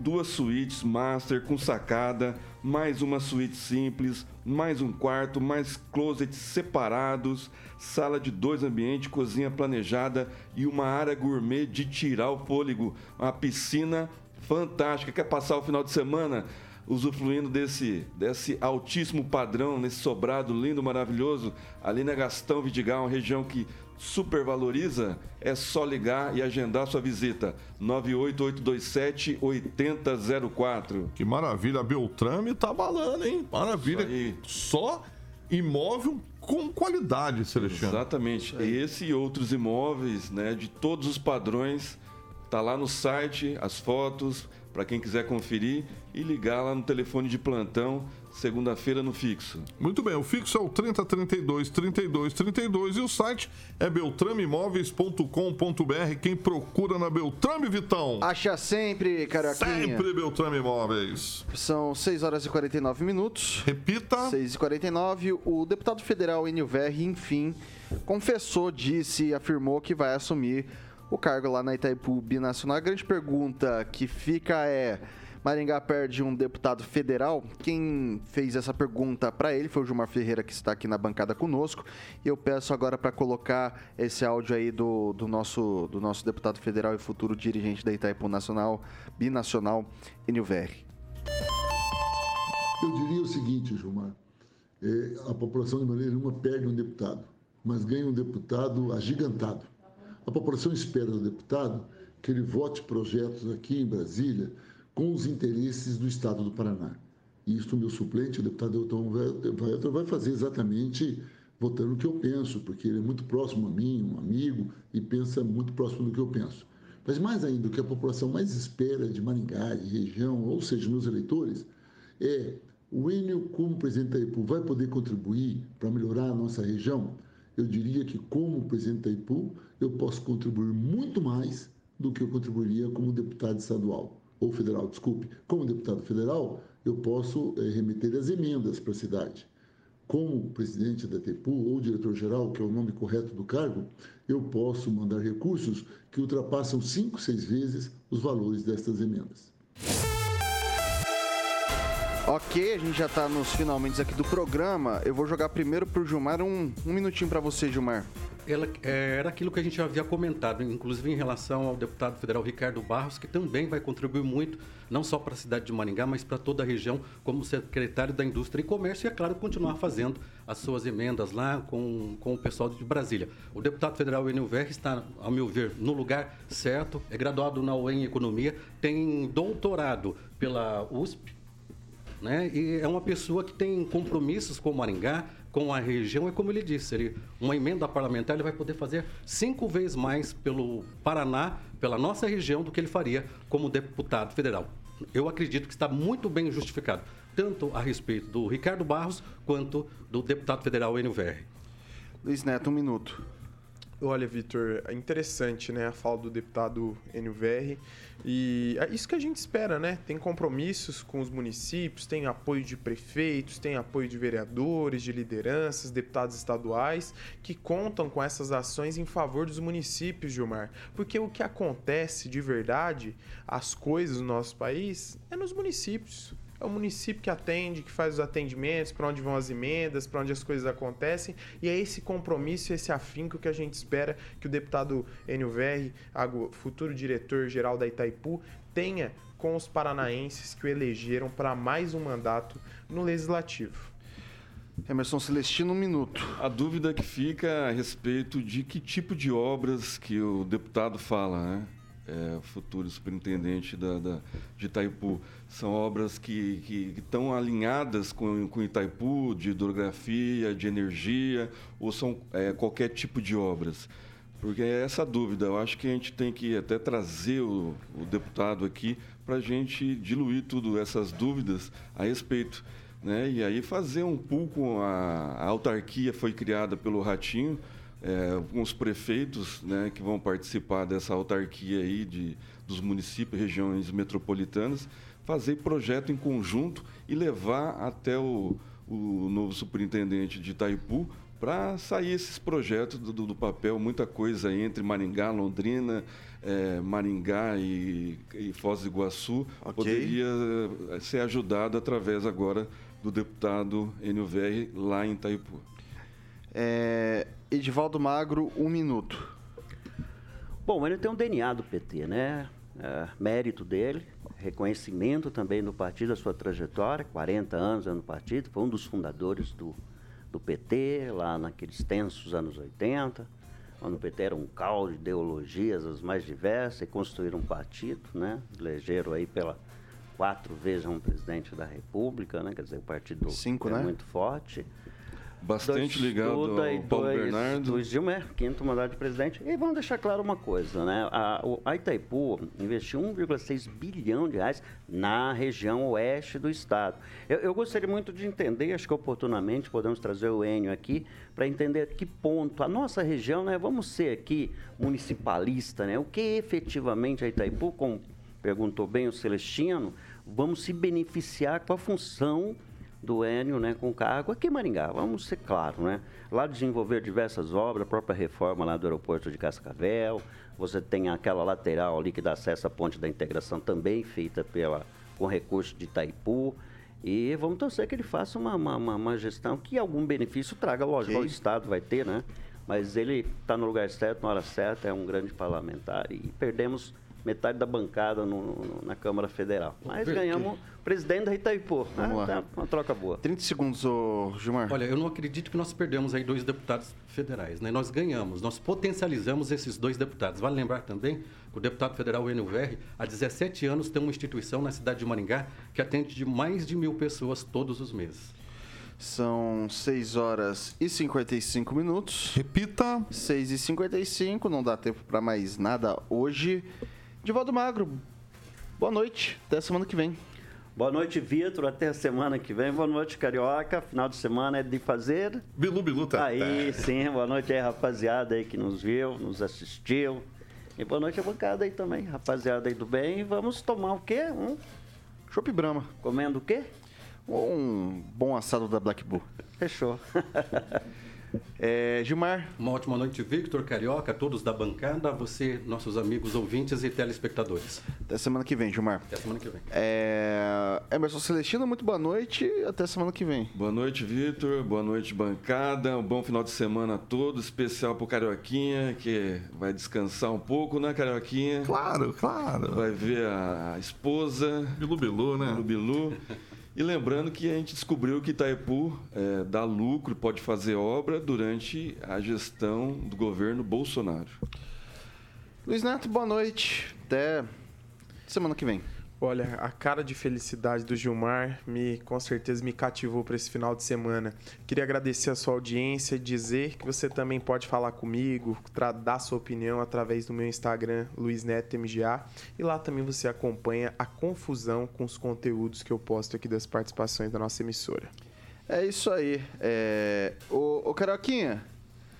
[SPEAKER 4] duas suítes master com sacada, mais uma suíte simples, mais um quarto, mais closets separados, sala de dois ambientes, cozinha planejada e uma área gourmet de tirar o fôlego, uma piscina fantástica. Quer passar o final de semana? Usufruindo desse, desse altíssimo padrão, nesse sobrado lindo, maravilhoso, ali na Gastão Vidigal, uma região que supervaloriza, é só ligar e agendar sua visita. 98827 8004.
[SPEAKER 5] Que maravilha, Beltrame tá balando, hein? Maravilha. Só imóvel com qualidade, Celestino.
[SPEAKER 4] Exatamente. Esse e outros imóveis, né, de todos os padrões, tá lá no site, as fotos, para quem quiser conferir e ligar lá no telefone de plantão, segunda-feira no fixo.
[SPEAKER 5] Muito bem, o fixo é o 3032 32 32 e o site é beltramimóveis.com.br. Quem procura na Beltrame, Vitão?
[SPEAKER 1] Acha sempre, Carioquinha.
[SPEAKER 5] Sempre Beltrame Imóveis.
[SPEAKER 1] São 6 horas e 49 minutos.
[SPEAKER 5] Repita.
[SPEAKER 1] 6 e 49. O deputado federal Enio Verri, enfim, confessou, disse, afirmou que vai assumir o cargo lá na Itaipu Binacional. A grande pergunta que fica é: Maringá perde um deputado federal? Quem fez essa pergunta para ele foi o Gilmar Ferreira, que está aqui na bancada conosco. E eu peço agora para colocar esse áudio aí do, do, nosso, do nosso deputado federal e futuro dirigente da Itaipu Nacional, Binacional, Enio Verri.
[SPEAKER 9] Eu diria o seguinte, Gilmar. É, a população de nenhuma perde um deputado, mas ganha um deputado agigantado a população espera do deputado que ele vote projetos aqui em Brasília com os interesses do Estado do Paraná. E isso, meu suplente, o deputado Elton Valter, vai fazer exatamente votando o que eu penso, porque ele é muito próximo a mim, um amigo, e pensa muito próximo do que eu penso. Mas mais ainda, o que a população mais espera de Maringá, de região, ou seja, meus eleitores, é o Enio, como presidente da IPU, vai poder contribuir para melhorar a nossa região? eu diria que, como presidente da IPU, eu posso contribuir muito mais do que eu contribuiria como deputado estadual, ou federal, desculpe. Como deputado federal, eu posso é, remeter as emendas para a cidade. Como presidente da IPU ou diretor-geral, que é o nome correto do cargo, eu posso mandar recursos que ultrapassam cinco, seis vezes os valores destas emendas.
[SPEAKER 1] Ok, a gente já está nos finalmente aqui do programa. Eu vou jogar primeiro para o Gilmar. Um, um minutinho para você, Gilmar.
[SPEAKER 3] Ela, é, era aquilo que a gente havia comentado, inclusive em relação ao deputado federal Ricardo Barros, que também vai contribuir muito, não só para a cidade de Maringá, mas para toda a região, como secretário da Indústria e Comércio, e, é claro, continuar fazendo as suas emendas lá com, com o pessoal de Brasília. O deputado federal Enio está, ao meu ver, no lugar certo, é graduado na UEM em Economia, tem doutorado pela USP, né? E é uma pessoa que tem compromissos com o Maringá, com a região, e como ele disse, ele, uma emenda parlamentar ele vai poder fazer cinco vezes mais pelo Paraná, pela nossa região, do que ele faria como deputado federal. Eu acredito que está muito bem justificado, tanto a respeito do Ricardo Barros quanto do deputado federal Enio.
[SPEAKER 1] Luiz Neto, um minuto.
[SPEAKER 7] Olha, Vitor, é interessante né, a fala do deputado Verri. E é isso que a gente espera, né? Tem compromissos com os municípios, tem apoio de prefeitos, tem apoio de vereadores, de lideranças, deputados estaduais, que contam com essas ações em favor dos municípios, Gilmar. Porque o que acontece de verdade, as coisas no nosso país, é nos municípios é o município que atende, que faz os atendimentos, para onde vão as emendas, para onde as coisas acontecem, e é esse compromisso, esse afinco que a gente espera que o deputado Enio Verri, futuro diretor-geral da Itaipu, tenha com os paranaenses que o elegeram para mais um mandato no Legislativo.
[SPEAKER 1] Emerson Celestino, um minuto.
[SPEAKER 4] A dúvida que fica a respeito de que tipo de obras que o deputado fala, né? é, futuro superintendente da, da, de Itaipu. São obras que, que, que estão alinhadas com, com Itaipu, de hidrografia, de energia, ou são é, qualquer tipo de obras? Porque é essa dúvida. Eu acho que a gente tem que até trazer o, o deputado aqui para a gente diluir tudo essas dúvidas a respeito. Né? E aí fazer um pouco a, a autarquia foi criada pelo Ratinho, é, os prefeitos né, que vão participar dessa autarquia aí de, dos municípios, regiões metropolitanas, fazer projeto em conjunto e levar até o, o novo superintendente de Itaipu para sair esses projetos do, do, papel, muita coisa entre Maringá, Londrina, é, Maringá e, e, Foz do Iguaçu okay. poderia é, ser ajudado através agora do deputado Enio Verri lá em Itaipu.
[SPEAKER 1] É, Edivaldo Magro, um minuto.
[SPEAKER 2] Bom, ele tem um DNA do PT, né? É, mérito dele, reconhecimento também no partido, da sua trajetória, 40 anos no partido, foi um dos fundadores do, do PT, lá naqueles tensos anos 80, quando o PT era um caos de ideologias as mais diversas, e construíram um partido, né? Elegeram aí pela quatro vezes um presidente da República, né? Quer dizer, o partido
[SPEAKER 1] Cinco,
[SPEAKER 2] é
[SPEAKER 1] né?
[SPEAKER 2] muito forte.
[SPEAKER 4] Bastante ligado ao Paulo dois, Bernardo.
[SPEAKER 2] Luiz Gilmer, quinto mandato de presidente. E vamos deixar claro uma coisa, né? A, a Itaipu investiu 1,6 bilhão de reais na região oeste do estado. Eu, eu, gostaria muito de entender, acho que oportunamente podemos trazer o Enio aqui, para entender que ponto a nossa região, né? Vamos ser aqui municipalista, né? O que efetivamente a Itaipu, como perguntou bem o Celestino, vamos se beneficiar com a função do Enio né, com cargo aqui em Maringá, vamos ser claros, né? Lá desenvolver diversas obras, a própria reforma lá do aeroporto de Cascavel, você tem aquela lateral ali que dá acesso à ponte da integração também feita pela, com recurso de Itaipu. E vamos torcer que ele faça uma, uma, uma gestão que algum benefício traga, lógico, o Estado vai ter, né? Mas ele está no lugar certo, na hora certa, é um grande parlamentar e perdemos metade da bancada no, no, na Câmara Federal. Mas ganhamos o presidente da Itaipu. Vamos ah, lá. Tá uma troca boa.
[SPEAKER 1] 30 segundos, ô, Gilmar.
[SPEAKER 3] Olha, eu não acredito que nós perdemos aí dois deputados federais. Né? Nós ganhamos, nós potencializamos esses dois deputados. Vale lembrar também que o deputado federal Enio Verri, há 17 anos, tem uma instituição na cidade de Maringá que atende de mais de mil pessoas todos os meses.
[SPEAKER 1] São 6 horas e 55 minutos.
[SPEAKER 5] Repita.
[SPEAKER 1] 6 e 55, não dá tempo para mais nada hoje. Divaldo Magro, boa noite. Até semana que vem.
[SPEAKER 2] Boa noite, Vitor. Até a semana que vem. Boa noite, Carioca. Final de semana é de fazer.
[SPEAKER 5] Bilu, Bilu, tá.
[SPEAKER 2] Aí, sim. Boa noite aí, rapaziada aí que nos viu, nos assistiu. E boa noite a bancada aí também, rapaziada aí do bem. Vamos tomar o quê? Um
[SPEAKER 1] Chopp Brahma.
[SPEAKER 2] Comendo o quê?
[SPEAKER 1] Um bom assado da Black Bull.
[SPEAKER 2] Fechou. <laughs>
[SPEAKER 1] É, Gilmar.
[SPEAKER 3] Uma ótima noite, Victor, Carioca, todos da bancada, você, nossos amigos ouvintes e telespectadores.
[SPEAKER 1] Até semana que vem, Gilmar.
[SPEAKER 3] Até semana que vem.
[SPEAKER 1] É... Emerson Celestino, muito boa noite. Até semana que vem.
[SPEAKER 4] Boa noite, Victor. Boa noite, bancada. Um bom final de semana a todos, especial pro Carioquinha, que vai descansar um pouco, né, Carioquinha?
[SPEAKER 5] Claro, claro.
[SPEAKER 4] Vai ver a esposa.
[SPEAKER 5] Bilu Bilu, né?
[SPEAKER 4] Bilu Bilu. <laughs> E lembrando que a gente descobriu que Itaipu é, dá lucro, pode fazer obra durante a gestão do governo Bolsonaro.
[SPEAKER 1] Luiz Neto, boa noite. Até semana que vem.
[SPEAKER 7] Olha, a cara de felicidade do Gilmar me com certeza me cativou para esse final de semana. Queria agradecer a sua audiência, dizer que você também pode falar comigo, dar sua opinião através do meu Instagram, LuizNetoMGA, e lá também você acompanha a confusão com os conteúdos que eu posto aqui das participações da nossa emissora.
[SPEAKER 1] É isso aí. É... O, o Caroquinha.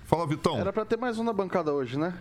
[SPEAKER 5] Fala, Vitão.
[SPEAKER 1] Era para ter mais um na bancada hoje, né?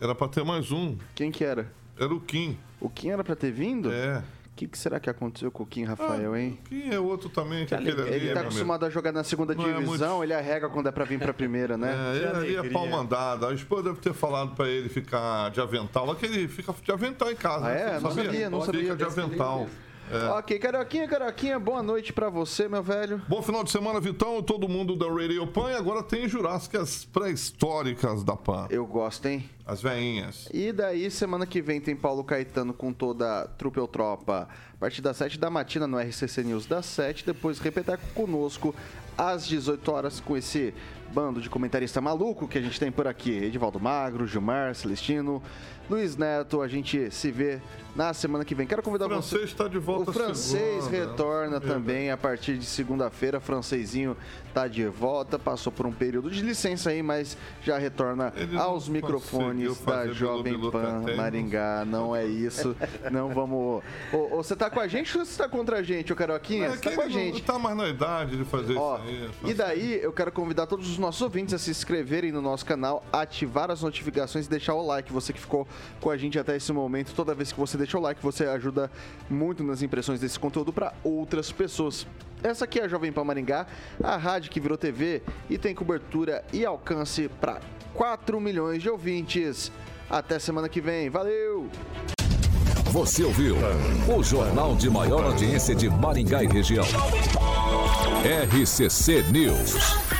[SPEAKER 5] Era para ter mais um.
[SPEAKER 1] Quem que era?
[SPEAKER 5] Era o Kim.
[SPEAKER 1] O Kim era pra ter vindo?
[SPEAKER 5] É.
[SPEAKER 1] O que, que, será que aconteceu com o Kim Rafael, hein?
[SPEAKER 5] Ah, o Kim é outro também, que
[SPEAKER 1] ele. Ele tá acostumado a jogar na segunda Não divisão, é muito... ele arrega quando é pra vir pra primeira, né?
[SPEAKER 5] É, ele ali é pau mandado. A esposa deve ter falado pra ele ficar de avental. Lá que ele fica de avental em casa.
[SPEAKER 1] Ah, é? Não sabia, não sabia.
[SPEAKER 5] Fica de avental.
[SPEAKER 1] É. Ok, Carioquinha, Carioquinha, boa noite para você, meu velho.
[SPEAKER 5] Bom final de semana, Vitão, todo mundo da Radio Pan. E agora tem Jurássicas pré-históricas da Pan.
[SPEAKER 1] Eu gosto, hein?
[SPEAKER 5] As veinhas.
[SPEAKER 1] E daí, semana que vem, tem Paulo Caetano com toda a Trupe Tropa. A partir das 7 da matina no RCC News das 7. Depois, repetir conosco às 18 horas com esse bando de comentarista maluco que a gente tem por aqui. Edivaldo Magro, Gilmar, Celestino, Luiz Neto. A gente se vê na semana que vem. Quero convidar
[SPEAKER 5] você. O francês está de volta.
[SPEAKER 1] O francês
[SPEAKER 5] segunda.
[SPEAKER 1] retorna é, também a partir de segunda-feira. Francesinho está de volta, passou por um período de licença aí, mas já retorna Ele aos microfones da Jovem Pan Maringá. Não é isso. não vamos. você está com a gente ou você está contra a gente, o Caroquinha? É, você tá com a gente.
[SPEAKER 5] Está mais na idade de fazer Ó, isso aí.
[SPEAKER 1] E daí, eu quero convidar todos os nossos ouvintes a se inscreverem no nosso canal, ativar as notificações e deixar o like. Você que ficou com a gente até esse momento, toda vez que você deixa o like, você ajuda muito nas impressões desse conteúdo para outras pessoas. Essa aqui é a Jovem Pan Maringá, a rádio que virou TV e tem cobertura e alcance para 4 milhões de ouvintes. Até semana que vem. Valeu!
[SPEAKER 6] Você ouviu o jornal de maior audiência de Maringá e região. RCC News.